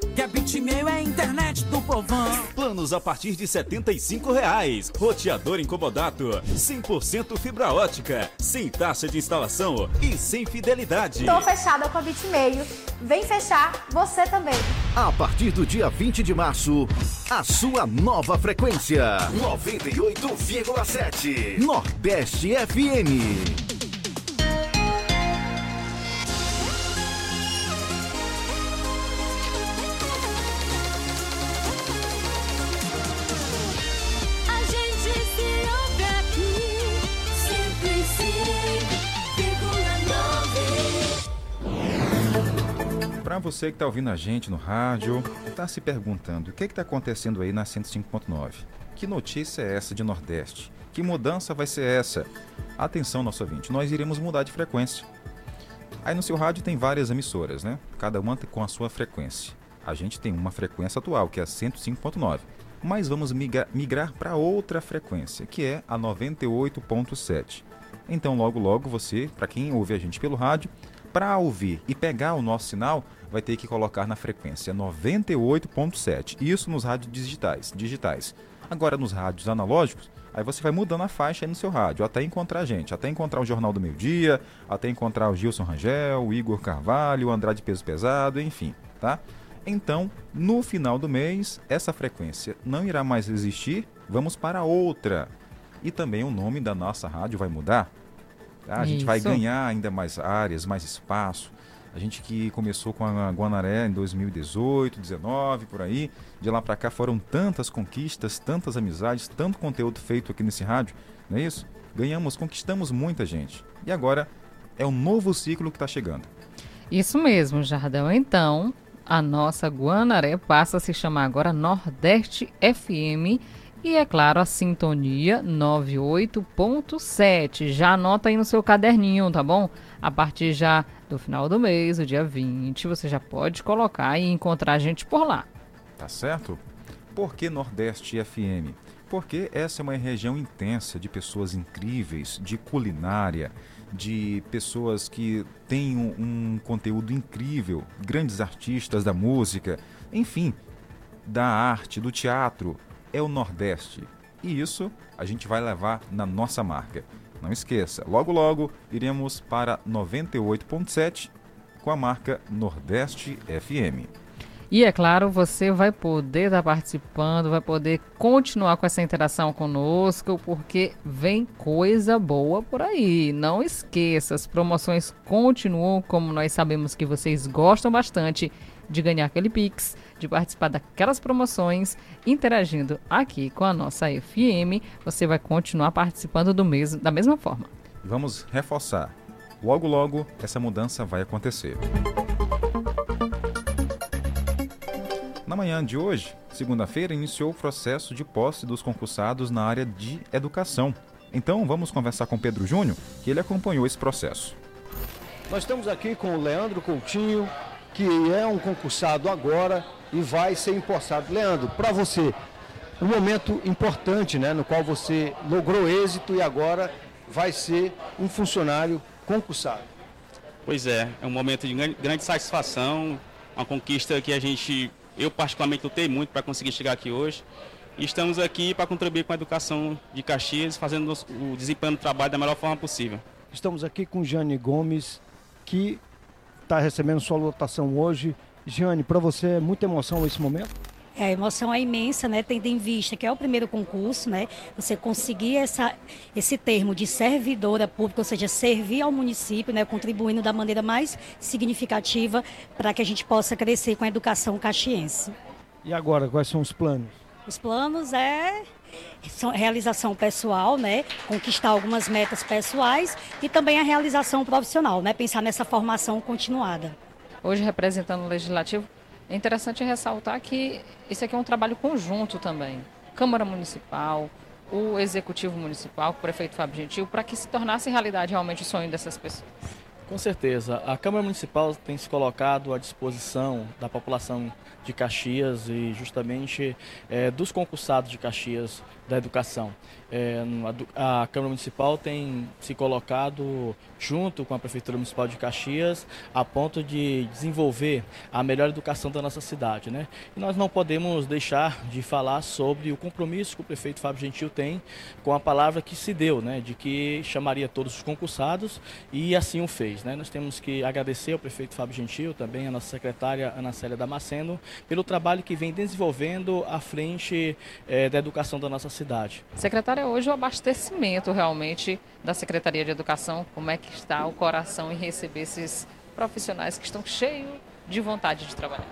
Que a Bitmail é a internet do povão. Planos a partir de 75 reais. Roteador incomodato, 100% fibra ótica, sem taxa de instalação e sem fidelidade. Tô fechada com a Bitmail. Vem fechar você também. A partir do dia 20 de março, a sua nova frequência. 98,7. Nordeste FM. Você que está ouvindo a gente no rádio, está se perguntando o que está acontecendo aí na 105.9? Que notícia é essa de Nordeste? Que mudança vai ser essa? Atenção, nosso ouvinte, nós iremos mudar de frequência. Aí no seu rádio tem várias emissoras, né? Cada uma tem- com a sua frequência. A gente tem uma frequência atual, que é a 105.9. Mas vamos migra- migrar para outra frequência, que é a 98.7. Então, logo logo você, para quem ouve a gente pelo rádio, para ouvir e pegar o nosso sinal, vai ter que colocar na frequência 98.7. Isso nos rádios digitais, digitais. Agora nos rádios analógicos, aí você vai mudando a faixa aí no seu rádio, até encontrar a gente, até encontrar o Jornal do Meio Dia, até encontrar o Gilson Rangel, o Igor Carvalho, o Andrade Peso Pesado, enfim, tá? Então, no final do mês, essa frequência não irá mais existir, vamos para outra. E também o nome da nossa rádio vai mudar. Tá? A gente vai ganhar ainda mais áreas, mais espaço. A gente que começou com a Guanaré em 2018, 19, por aí, de lá para cá foram tantas conquistas, tantas amizades, tanto conteúdo feito aqui nesse rádio, não é isso? Ganhamos, conquistamos muita gente. E agora é um novo ciclo que está chegando. Isso mesmo, Jardel. Então, a nossa Guanaré passa a se chamar agora Nordeste FM e, é claro, a sintonia 98.7. Já anota aí no seu caderninho, tá bom? A partir já do final do mês, o dia 20, você já pode colocar e encontrar a gente por lá. Tá certo? Por que Nordeste FM? Porque essa é uma região intensa de pessoas incríveis, de culinária, de pessoas que têm um, um conteúdo incrível, grandes artistas da música, enfim, da arte, do teatro. É o Nordeste. E isso a gente vai levar na nossa marca. Não esqueça, logo logo iremos para 98.7 com a marca Nordeste FM. E é claro, você vai poder estar participando, vai poder continuar com essa interação conosco, porque vem coisa boa por aí. Não esqueça, as promoções continuam, como nós sabemos que vocês gostam bastante de ganhar aquele Pix, de participar daquelas promoções, interagindo aqui com a nossa FM, você vai continuar participando do mesmo, da mesma forma. Vamos reforçar. Logo, logo, essa mudança vai acontecer. Na manhã de hoje, segunda-feira, iniciou o processo de posse dos concursados na área de educação. Então, vamos conversar com Pedro Júnior, que ele acompanhou esse processo. Nós estamos aqui com o Leandro Coutinho, que é um concursado agora e vai ser empossado. Leandro, para você, um momento importante, né, no qual você logrou êxito e agora vai ser um funcionário concursado. Pois é, é um momento de grande satisfação, uma conquista que a gente eu, particularmente, lutei muito para conseguir chegar aqui hoje. E estamos aqui para contribuir com a educação de Caxias, fazendo o desempenho do trabalho da melhor forma possível. Estamos aqui com Jane Gomes, que está recebendo sua lotação hoje. Jane, para você é muita emoção esse momento? É, a emoção é imensa, né? Tendo em vista que é o primeiro concurso, né? Você conseguir essa, esse termo de servidora pública, ou seja, servir ao município, né? Contribuindo da maneira mais significativa para que a gente possa crescer com a educação caxiense. E agora, quais são os planos? Os planos é realização pessoal, né? Conquistar algumas metas pessoais e também a realização profissional, né? Pensar nessa formação continuada. Hoje, representando o Legislativo, é interessante ressaltar que esse aqui é um trabalho conjunto também. Câmara Municipal, o Executivo Municipal, o prefeito Fábio Gentil, para que se tornasse realidade realmente o sonho dessas pessoas. Com certeza. A Câmara Municipal tem se colocado à disposição da população de Caxias e justamente é, dos concursados de Caxias da educação. É, a, a, Câmara Municipal tem se colocado junto com a Prefeitura Municipal de Caxias a ponto de desenvolver a melhor educação da nossa cidade. Né? E nós não podemos deixar de falar sobre o compromisso que o prefeito Fábio Gentil tem com a palavra que se deu, né? de que chamaria todos os concursados e assim o fez. Né? Nós temos que agradecer ao prefeito Fábio Gentil, também a nossa secretária Ana Célia Damasceno, pelo trabalho que vem desenvolvendo à frente é, da educação da nossa cidade. Secretária, hoje o abastecimento realmente da Secretaria de Educação, como é que está o coração em receber esses profissionais que estão cheios de vontade de trabalhar?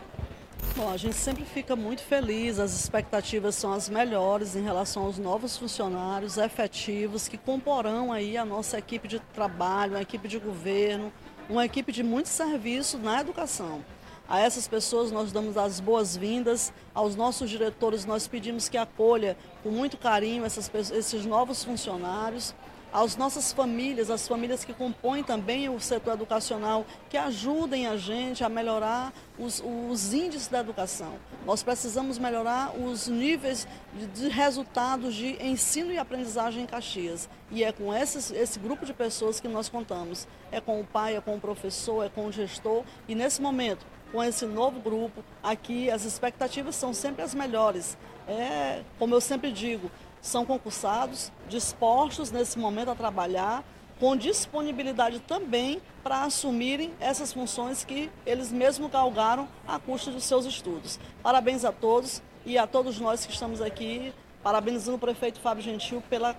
Bom, a gente sempre fica muito feliz, as expectativas são as melhores em relação aos novos funcionários efetivos que comporão aí a nossa equipe de trabalho, a equipe de governo, uma equipe de muito serviço na educação. A essas pessoas nós damos as boas-vindas, aos nossos diretores nós pedimos que acolha com muito carinho essas, esses novos funcionários, às nossas famílias, as famílias que compõem também o setor educacional, que ajudem a gente a melhorar os, os índices da educação. Nós precisamos melhorar os níveis de, de resultados de ensino e aprendizagem em Caxias. E é com esses, esse grupo de pessoas que nós contamos. É com o pai, é com o professor, é com o gestor. E nesse momento, com esse novo grupo. Aqui as expectativas são sempre as melhores. É, como eu sempre digo, são concursados, dispostos nesse momento a trabalhar, com disponibilidade também para assumirem essas funções que eles mesmos galgaram a custo dos seus estudos. Parabéns a todos e a todos nós que estamos aqui, parabenizando o prefeito Fábio Gentil pela,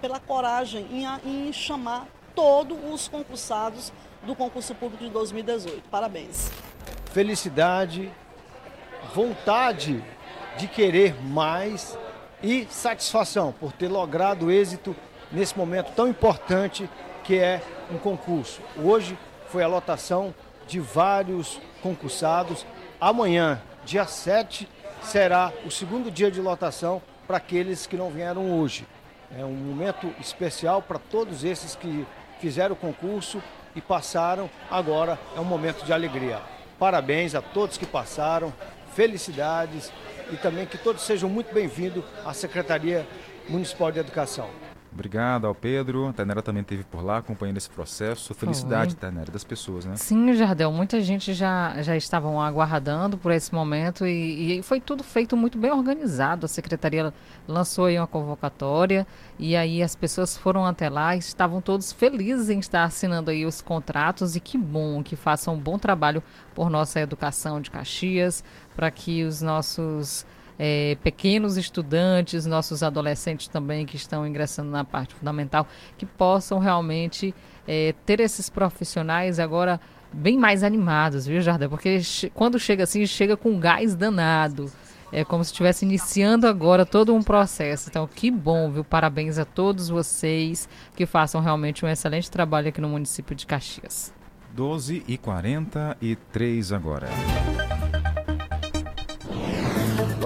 pela coragem em, em chamar todos os concursados do concurso público de 2018. Parabéns felicidade, vontade de querer mais e satisfação por ter logrado êxito nesse momento tão importante que é um concurso. Hoje foi a lotação de vários concursados amanhã, dia 7, será o segundo dia de lotação para aqueles que não vieram hoje. É um momento especial para todos esses que fizeram o concurso e passaram. Agora é um momento de alegria. Parabéns a todos que passaram, felicidades e também que todos sejam muito bem-vindos à Secretaria Municipal de Educação. Obrigado ao Pedro. A Tainara também esteve por lá acompanhando esse processo. Felicidade, Tainara, das pessoas, né? Sim, Jardel, muita gente já, já estavam aguardando por esse momento e, e foi tudo feito muito bem organizado. A secretaria lançou aí uma convocatória e aí as pessoas foram até lá e estavam todos felizes em estar assinando aí os contratos e que bom que façam um bom trabalho por nossa educação de Caxias, para que os nossos é, pequenos estudantes, nossos adolescentes também que estão ingressando na parte fundamental, que possam realmente é, ter esses profissionais agora bem mais animados, viu, Jardel? Porque che quando chega assim, chega com gás danado. É como se estivesse iniciando agora todo um processo. Então, que bom, viu? Parabéns a todos vocês que façam realmente um excelente trabalho aqui no município de Caxias. 12 e 43 agora.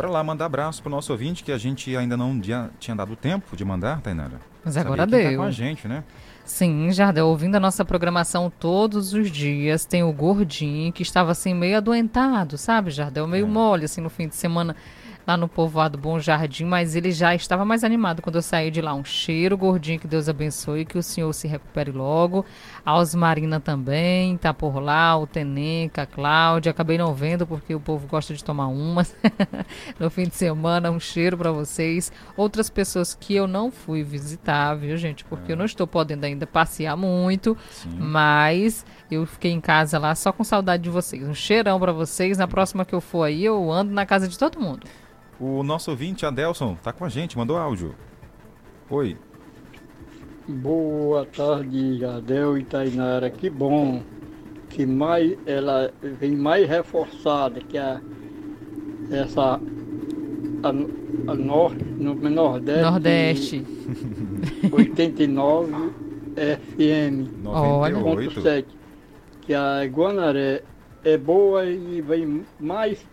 Bora lá mandar abraço pro nosso ouvinte que a gente ainda não dia, tinha dado tempo de mandar, Tainara. Mas agora quem Tá deu. com a gente, né? Sim, Jardel, ouvindo a nossa programação todos os dias, tem o Gordinho, que estava assim meio adoentado, sabe, Jardel? Meio mole, assim, no fim de semana lá no povoado Bom Jardim, mas ele já estava mais animado quando eu saí de lá. Um cheiro, Gordinho, que Deus abençoe, que o senhor se recupere logo. A Osmarina também tá por lá, o Tenenca, a Cláudia. Acabei não vendo porque o povo gosta de tomar umas [laughs] no fim de semana. Um cheiro para vocês. Outras pessoas que eu não fui visitar, viu, gente? Porque eu não estou podendo ainda passear muito, mas eu fiquei em casa lá só com saudade de vocês. Um cheirão para vocês. Na próxima que eu for aí, eu ando na casa de todo mundo. O nosso ouvinte, Adelson, tá com a gente, mandou áudio. Oi. Boa tarde, Jardel e Tainara. Que bom que mais ela vem mais reforçada que a essa a, a nor, no Nordeste, Nordeste. 89 FM 98. que a Guanaré é boa e vem mais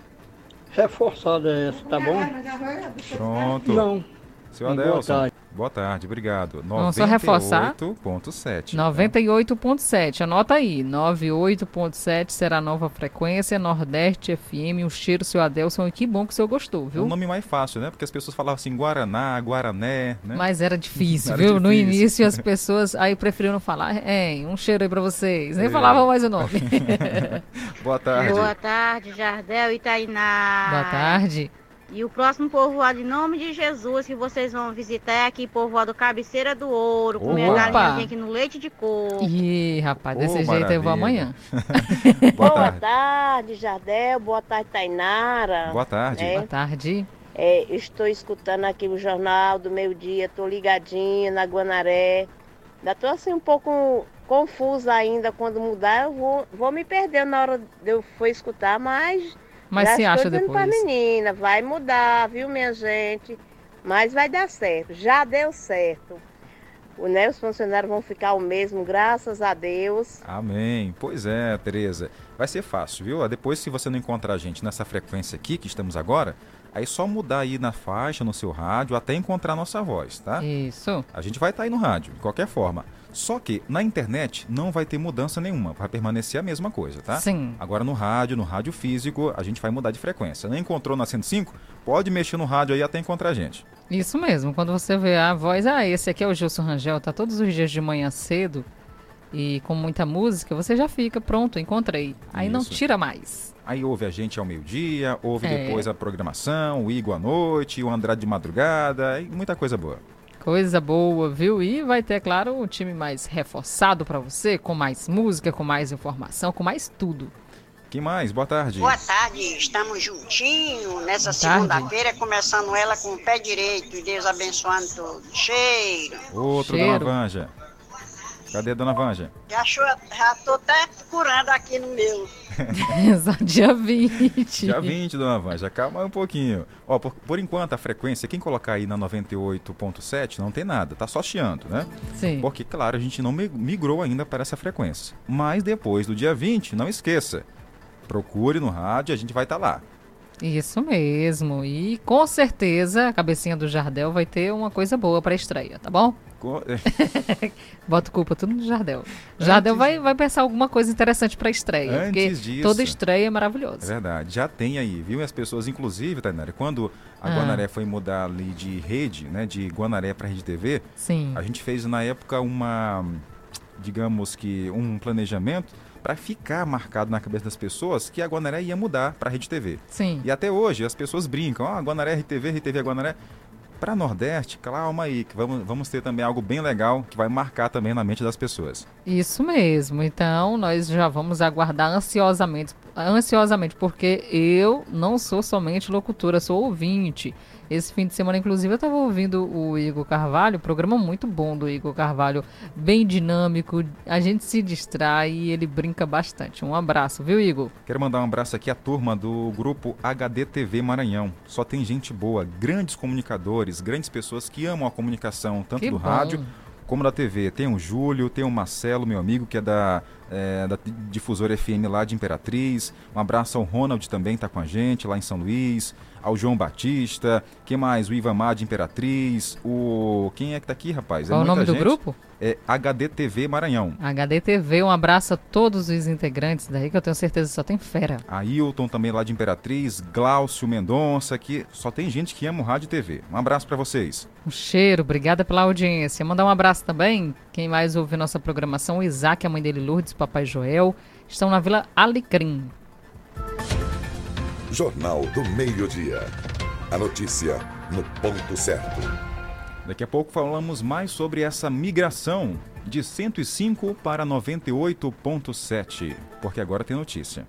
reforçada essa, tá bom? Pronto. Não. Seu Adelson. Tarde. Boa tarde, obrigado. Vamos só reforçar? 98.7. 98.7, anota aí, 98.7 será a nova frequência, Nordeste FM, um cheiro, seu Adelson, e que bom que o senhor gostou, É viu? um nome mais fácil, né? Porque as pessoas falavam assim, Guaraná, Guarané, né? Mas era difícil, [laughs] Era viu? No difícil. início as pessoas aí preferiram falar, é, um cheiro aí pra vocês, nem É. falavam mais o nome. [laughs] Boa tarde. Boa tarde, Jardel e Tainá. Boa tarde. E o próximo povoado, em nome de Jesus, que vocês vão visitar é aqui, povoado Cabeceira do Ouro, com minha galinhazinha aqui no leite de coco. Ih, rapaz, desse Ô, jeito eu vou maravilha. amanhã. [laughs] Boa Boa tarde. tarde, Jardel. Boa tarde, Tainara. Boa tarde. É, Boa tarde. é, estou escutando aqui o jornal do meio-dia, estou ligadinha na Guanaré. Ainda estou assim um pouco confusa ainda. Quando mudar, eu vou, vou me perder na hora de eu for escutar, mas. Mas já se acha dizendo pra depois. menina, vai mudar, viu, minha gente? Mas vai dar certo, já deu certo. O, né, os funcionários vão ficar o mesmo, graças a Deus. Amém. Pois é, Tereza. Vai ser fácil, viu? Depois, se você não encontrar a gente nessa frequência aqui que estamos agora, aí é só mudar aí na faixa, no seu rádio, até encontrar a nossa voz, tá? Isso. A gente vai estar aí no rádio, de qualquer forma. Só que na internet não vai ter mudança nenhuma, vai permanecer a mesma coisa, tá? Sim. Agora no rádio, no rádio físico, a gente vai mudar de frequência. Não encontrou na 105? Pode mexer no rádio aí até encontrar a gente. Isso mesmo, quando você vê a voz, ah, esse aqui é o Gilson Rangel, tá todos os dias de manhã cedo e com muita música, você já fica, pronto, encontrei. Aí não Isso. tira mais. Aí ouve a gente ao meio-dia, ouve É. depois a programação, o Igor à noite, o Andrade de madrugada, e muita coisa boa. Coisa boa, viu? E vai ter, claro, um time mais reforçado pra você, com mais música, com mais informação, com mais tudo. Quem mais? Boa tarde. Boa tarde, estamos juntinhos nessa segunda-feira, começando ela com o pé direito e Deus abençoando todo. Cheiro! Outro, Dona Vanja. Cadê a Dona Vanja? Já, achou, já tô até curando aqui no meu. [laughs] Só dia 20. Dia 20, Dona Vanja, calma aí um pouquinho. Ó, por, por enquanto a frequência, quem colocar aí na 98.7 não tem nada, tá só chiando, né? Sim. Porque, claro, a gente não mi- migrou ainda para essa frequência. Mas depois do dia 20, não esqueça, Procure no rádio, a gente vai estar lá. Isso mesmo. E com certeza a cabecinha do Jardel vai ter uma coisa boa para estreia, tá bom? [laughs] Bota culpa tudo no Jardel. Jardel vai, vai pensar alguma coisa interessante para estreia. Antes porque disso- toda estreia é É maravilhosa. verdade, já tem aí, viu? E as pessoas, inclusive, Tainara, quando a Ah. Guanaré foi mudar ali de rede, né, de Guanaré para Rede TV, Sim. a gente fez na época uma, digamos que, um planejamento para ficar marcado na cabeça das pessoas que a Guanaré ia mudar para Rede TV. Sim. E até hoje as pessoas brincam, ah, Guanaré RTV, RTV Guanaré. Para Nordeste, calma aí, que vamos, vamos ter também algo bem legal que vai marcar também na mente das pessoas. Isso mesmo. Então, nós já vamos aguardar ansiosamente, ansiosamente, porque eu não sou somente locutora, sou ouvinte. Esse fim de semana, inclusive, eu estava ouvindo o Igor Carvalho, programa muito bom do Igor Carvalho, bem dinâmico, a gente se distrai e ele brinca bastante. Um abraço, viu, Igor? Quero mandar um abraço aqui à turma do grupo HDTV Maranhão. Só tem gente boa, grandes comunicadores, grandes pessoas que amam a comunicação, tanto Que do bom. rádio como da TV. Tem o Júlio, tem o Marcelo, meu amigo, que é da, é, da Difusora FM lá de Imperatriz. Um abraço ao Ronald também, tá com a gente lá em São Luís. Ao João Batista. Quem mais? O Ivamar de Imperatriz. O. Quem é que tá aqui, rapaz? Qual o muita nome do gente. grupo? É HDTV Maranhão. HDTV, um abraço a todos os integrantes daí, que eu tenho certeza que só tem fera. Ailton também lá de Imperatriz, Glaucio Mendonça, que só tem gente que ama o rádio e TV. Um abraço pra vocês. Um cheiro, obrigada pela audiência. Mandar um abraço também, quem mais ouve nossa programação, o Isaac, a mãe dele, Lourdes, Papai Joel, estão na Vila Alecrim. Jornal do Meio-Dia. A notícia no ponto certo. Daqui a pouco falamos mais sobre essa migração de 105 para 98.7, porque agora tem notícia.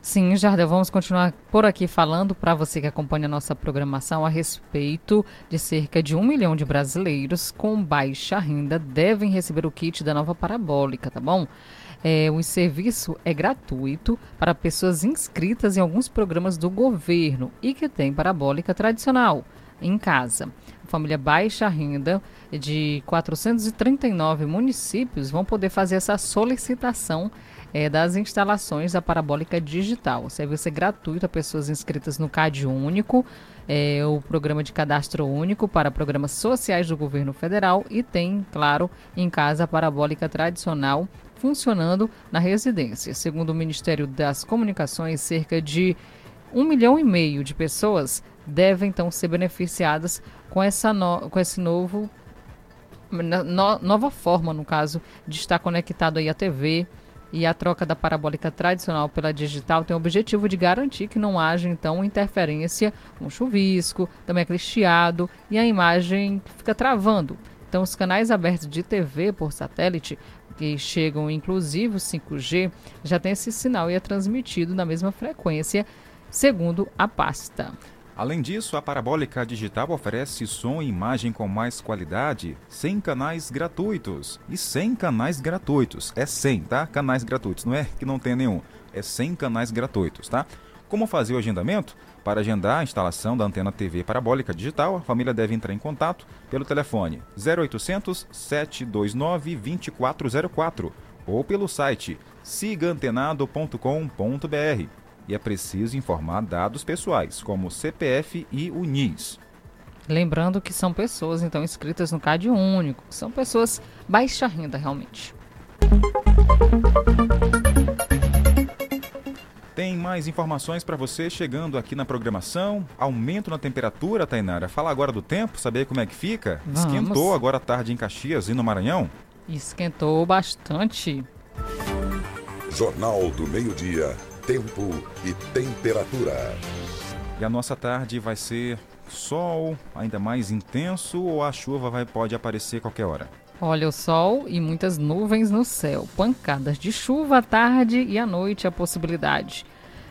Sim, Jardel, vamos continuar por aqui falando para você que acompanha a nossa programação a respeito de cerca de um milhão de brasileiros com baixa renda devem receber o kit da nova parabólica, tá bom? É, o serviço é gratuito para pessoas inscritas em alguns programas do governo e que têm parabólica tradicional em casa. Família baixa renda de 439 municípios vão poder fazer essa solicitação é, das instalações da parabólica digital. O serviço é gratuito a pessoas inscritas no CAD Único, é, o programa de cadastro único para programas sociais do governo federal e tem, claro, em casa a parabólica tradicional funcionando na residência. Segundo o Ministério das Comunicações, cerca de um milhão e meio de pessoas devem então ser beneficiadas com, essa no, com esse novo no, nova forma, no caso, de estar conectado aí à TV e a troca da parabólica tradicional pela digital tem o objetivo de garantir que não haja então interferência com chuvisco, também aquele chiado e a imagem fica travando. Então os canais abertos de TV por satélite que chegam inclusive o 5G já tem esse sinal e é transmitido na mesma frequência, segundo a pasta. Além disso, a Parabólica Digital oferece som e imagem com mais qualidade, 100 canais gratuitos. E 100 canais gratuitos. É 100, tá? Canais gratuitos. Não é que não tem nenhum. É 100 canais gratuitos, tá? Como fazer o agendamento? Para agendar a instalação da antena TV Parabólica Digital, a família deve entrar em contato pelo telefone 0800 729 2404 ou pelo site sigaantenado.com.br. E é preciso informar dados pessoais, como CPF e o NIS. Lembrando que são pessoas então inscritas no CAD único, são pessoas baixa renda realmente. Tem mais informações para você chegando aqui na programação. Aumento na temperatura, Tainara. Fala agora do tempo, saber como é que fica. Vamos. Esquentou agora à tarde em Caxias e no Maranhão. Esquentou bastante. Jornal do Meio-Dia. Tempo e temperatura. E a nossa tarde vai ser sol ainda mais intenso ou a chuva vai, pode aparecer qualquer hora? Olha o sol e muitas nuvens no céu. Pancadas de chuva à tarde e à noite a possibilidade.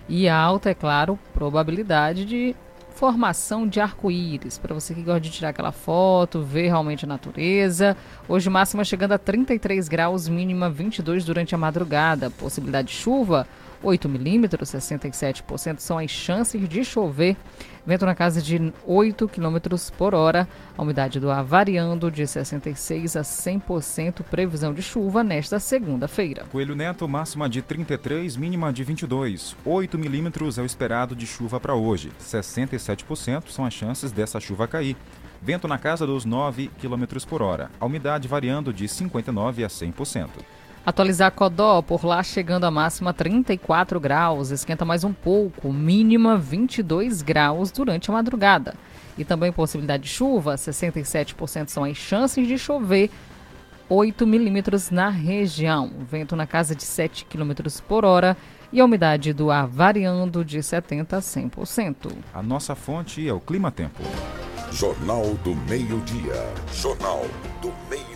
E alta, é claro, probabilidade de formação de arco-íris. Para você que gosta de tirar aquela foto, ver realmente a natureza. Hoje máxima chegando a 33 graus, mínima 22 durante a madrugada. Possibilidade de chuva 8 milímetros, 67% são as chances de chover. Vento na casa de 8 km por hora. A umidade do ar variando de 66% a 100%. Previsão de chuva nesta segunda-feira. Coelho Neto, máxima de 33, mínima de 22. 8 milímetros é o esperado de chuva para hoje. 67% são as chances dessa chuva cair. Vento na casa dos 9 km por hora. A umidade variando de 59% a 100%. Atualizar Codó, por lá chegando a máxima 34 graus, esquenta mais um pouco, mínima 22 graus durante a madrugada. E também possibilidade de chuva, 67% são as chances de chover, 8 milímetros na região. Vento na casa de 7 km por hora e a umidade do ar variando de 70% a 100%. A nossa fonte é o Clima Tempo. Jornal do Meio-Dia. Jornal do Meio-Dia.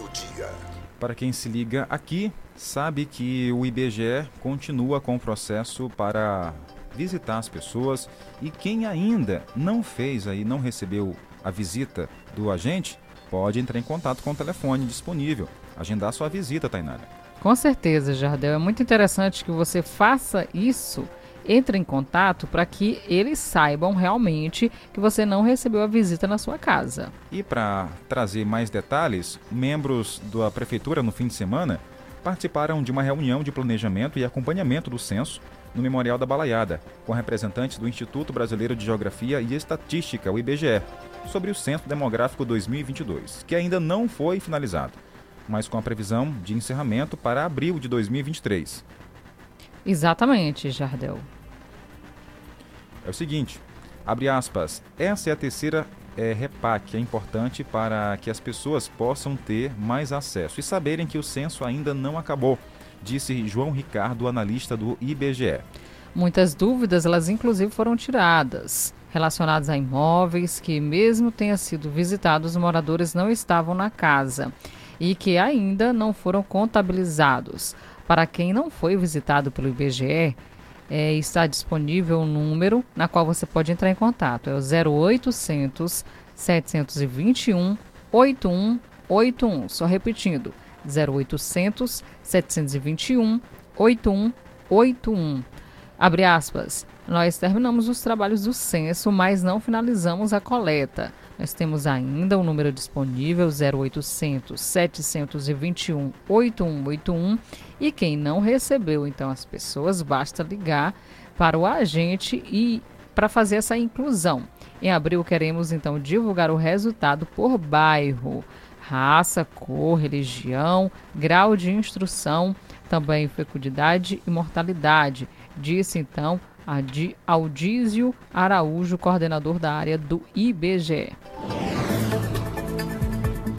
Para quem se liga aqui, sabe que o IBGE continua com o processo para visitar as pessoas e quem ainda não fez aí, não recebeu a visita do agente, pode entrar em contato com o telefone disponível, agendar sua visita, Tainara. Com certeza, Jardel. É muito interessante que você faça isso entre em contato para que eles saibam realmente que você não recebeu a visita na sua casa. E para trazer mais detalhes, membros da prefeitura no fim de semana participaram de uma reunião de planejamento e acompanhamento do censo no Memorial da Balaiada, com representantes do Instituto Brasileiro de Geografia e Estatística, o IBGE, sobre o Censo Demográfico 2022, que ainda não foi finalizado, mas com a previsão de encerramento para abril de 2023. Exatamente, Jardel. É o seguinte, abre aspas, essa é a terceira é, REPAC, é importante para que as pessoas possam ter mais acesso e saberem que o censo ainda não acabou, disse João Ricardo, analista do IBGE. Muitas dúvidas, elas inclusive foram tiradas, relacionadas a imóveis que, mesmo tenha sido visitados, os moradores não estavam na casa e que ainda não foram contabilizados. Para quem não foi visitado pelo IBGE, é, está disponível um número na qual você pode entrar em contato. É o 0800 721 8181. Só repetindo, 0800 721 8181. Abre aspas. Nós terminamos os trabalhos do censo, mas não finalizamos a coleta. Nós temos ainda o um número disponível 0800 721 8181 e quem não recebeu, então as pessoas basta ligar para o agente e para fazer essa inclusão. Em abril queremos então divulgar o resultado por bairro, raça, cor, religião, grau de instrução, também fecundidade e mortalidade, disse então Aldísio Araújo, coordenador da área do IBGE.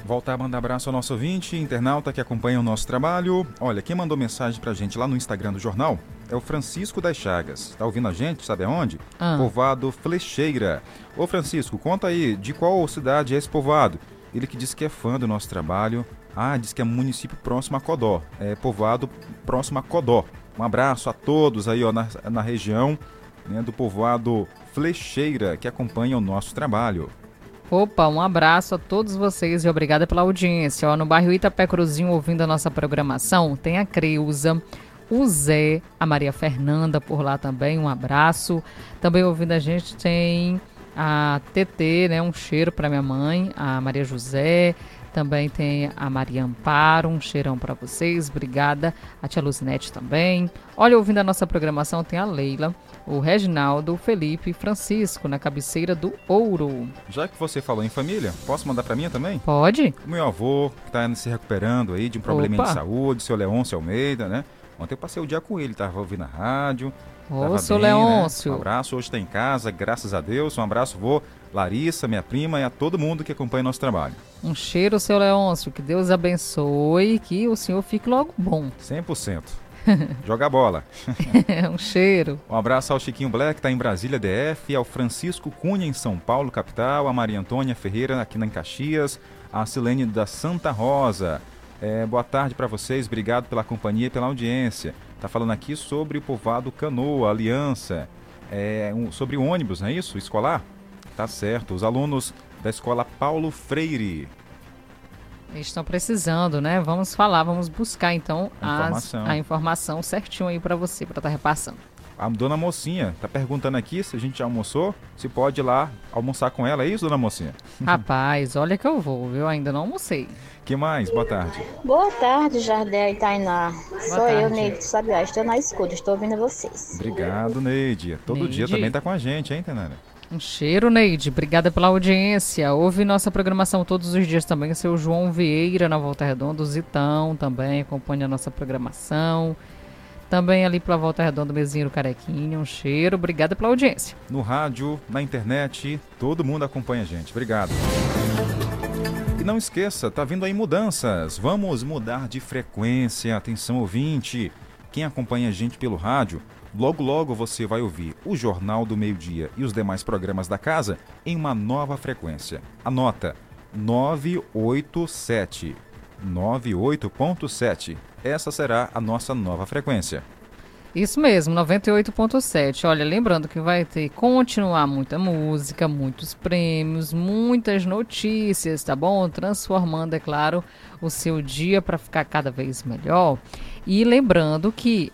Voltar a mandar abraço ao nosso ouvinte, internauta que acompanha o nosso trabalho. Olha, quem mandou mensagem pra gente lá no Instagram do jornal é o Francisco das Chagas. Tá ouvindo a gente? Sabe aonde? Ah. Povoado Flecheira. Ô Francisco, conta aí, de qual cidade é esse povoado? Ele que disse que é fã do nosso trabalho. Ah, diz que é município próximo a Codó. É povoado próximo a Codó. Um abraço a todos aí ó, na, na região né, do povoado Flecheira que acompanha o nosso trabalho. Opa, um abraço a todos vocês e obrigada pela audiência. Ó, no bairro Itapé Cruzinho, ouvindo a nossa programação, tem a Creuza, o Zé, a Maria Fernanda por lá também, um abraço. Também ouvindo a gente tem a TT, né, um cheiro para minha mãe, a Maria José, também tem a Maria Amparo, um cheirão para vocês, obrigada. A tia Luzinete também. Olha, ouvindo a nossa programação, tem a Leila, o Reginaldo, o Felipe e Francisco, na cabeceira do Ouro. Já que você falou em família, posso mandar para mim também? Pode. O meu avô, que está se recuperando aí de um probleminha Opa. de saúde, seu Leôncio Almeida, né? Ontem eu passei o dia com ele, tava ouvindo a rádio. Ô, seu bem, né? Leôncio. Um abraço, hoje está em casa, graças a Deus. Um abraço, vô, Larissa, minha prima e a todo mundo que acompanha nosso trabalho. Um cheiro, seu Leôncio, que Deus abençoe e que o senhor fique logo bom. 100%. [laughs] Joga bola. [laughs] um cheiro. Um abraço ao Chiquinho Black, que está em Brasília, DF, ao Francisco Cunha, em São Paulo, capital, a Maria Antônia Ferreira, aqui em Caxias, a Silene da Santa Rosa. É, boa tarde para vocês, obrigado pela companhia e pela audiência. Tá falando aqui sobre o povoado Canoa, Aliança, é, um, sobre o ônibus, não é isso? Escolar? Tá certo. Os alunos da escola Paulo Freire. Eles estão precisando, né? Vamos falar, vamos buscar então A as- informação. a informação certinho aí para você, para estar repassando. A dona Mocinha tá perguntando aqui se a gente já almoçou, se pode ir lá almoçar com ela, é isso, dona Mocinha? [laughs] Rapaz, olha que eu vou, viu? Ainda não almocei. que mais? Boa tarde. Boa tarde, Jardel e Tainá. Sou tarde. eu, Neide Sabiá. Estou na escuta, estou ouvindo vocês. Obrigado, Neide. Todo Neide. dia também tá com a gente, hein, Tenara? Um cheiro, Neide. Obrigada pela audiência. Ouve nossa programação todos os dias também. Seu João Vieira na Volta Redonda, o Zitão também acompanha a nossa programação. Também ali pela Volta Redonda, o Mezinho Carequinha. Um cheiro. Obrigada pela audiência. No rádio, na internet, todo mundo acompanha a gente. Obrigado. E não esqueça, tá vindo aí mudanças. Vamos mudar de frequência. Atenção, ouvinte. Quem acompanha a gente pelo rádio, logo logo você vai ouvir o Jornal do Meio-Dia e os demais programas da casa em uma nova frequência. Anota 987. 98.7. Essa será a nossa nova frequência. Isso mesmo, 98.7. Olha, lembrando que vai ter continuar muita música, muitos prêmios, muitas notícias, tá bom? Transformando, é claro, o seu dia para ficar cada vez melhor. E lembrando que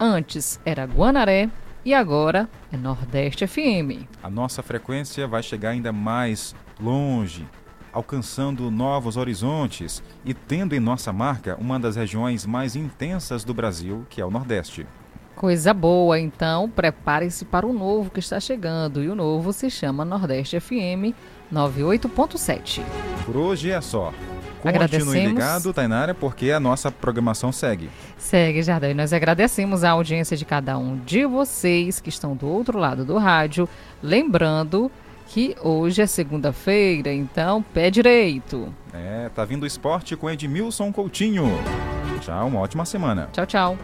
antes era Guanaré e agora é Nordeste FM. A nossa frequência vai chegar ainda mais longe, alcançando novos horizontes e tendo em nossa marca uma das regiões mais intensas do Brasil, que é o Nordeste. Coisa boa, então prepare-se para o novo que está chegando. E o novo se chama Nordeste FM 98.7. Por hoje é só. Continue ligado, Tainara, porque a nossa programação segue. Segue, Jardel. E nós agradecemos a audiência de cada um de vocês que estão do outro lado do rádio. Lembrando que hoje é segunda-feira, então pé direito. É, tá vindo o esporte com Edmilson Coutinho. Tchau, uma ótima semana. Tchau, tchau.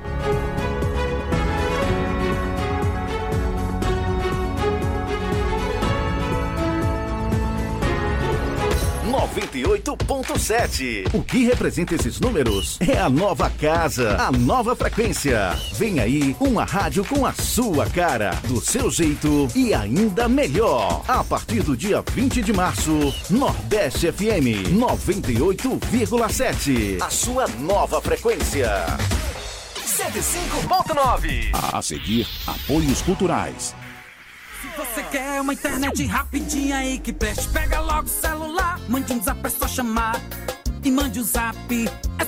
O que representa esses números é a nova casa, a nova frequência. Vem aí uma rádio com a sua cara, do seu jeito e ainda melhor. A partir do dia 20 de março, Nordeste FM 98,7. A sua nova frequência. 105.9. A seguir, apoios culturais. Você quer uma internet rapidinha aí que preste, pega logo o celular. Mande um zap, é só chamar. E mande o zap, é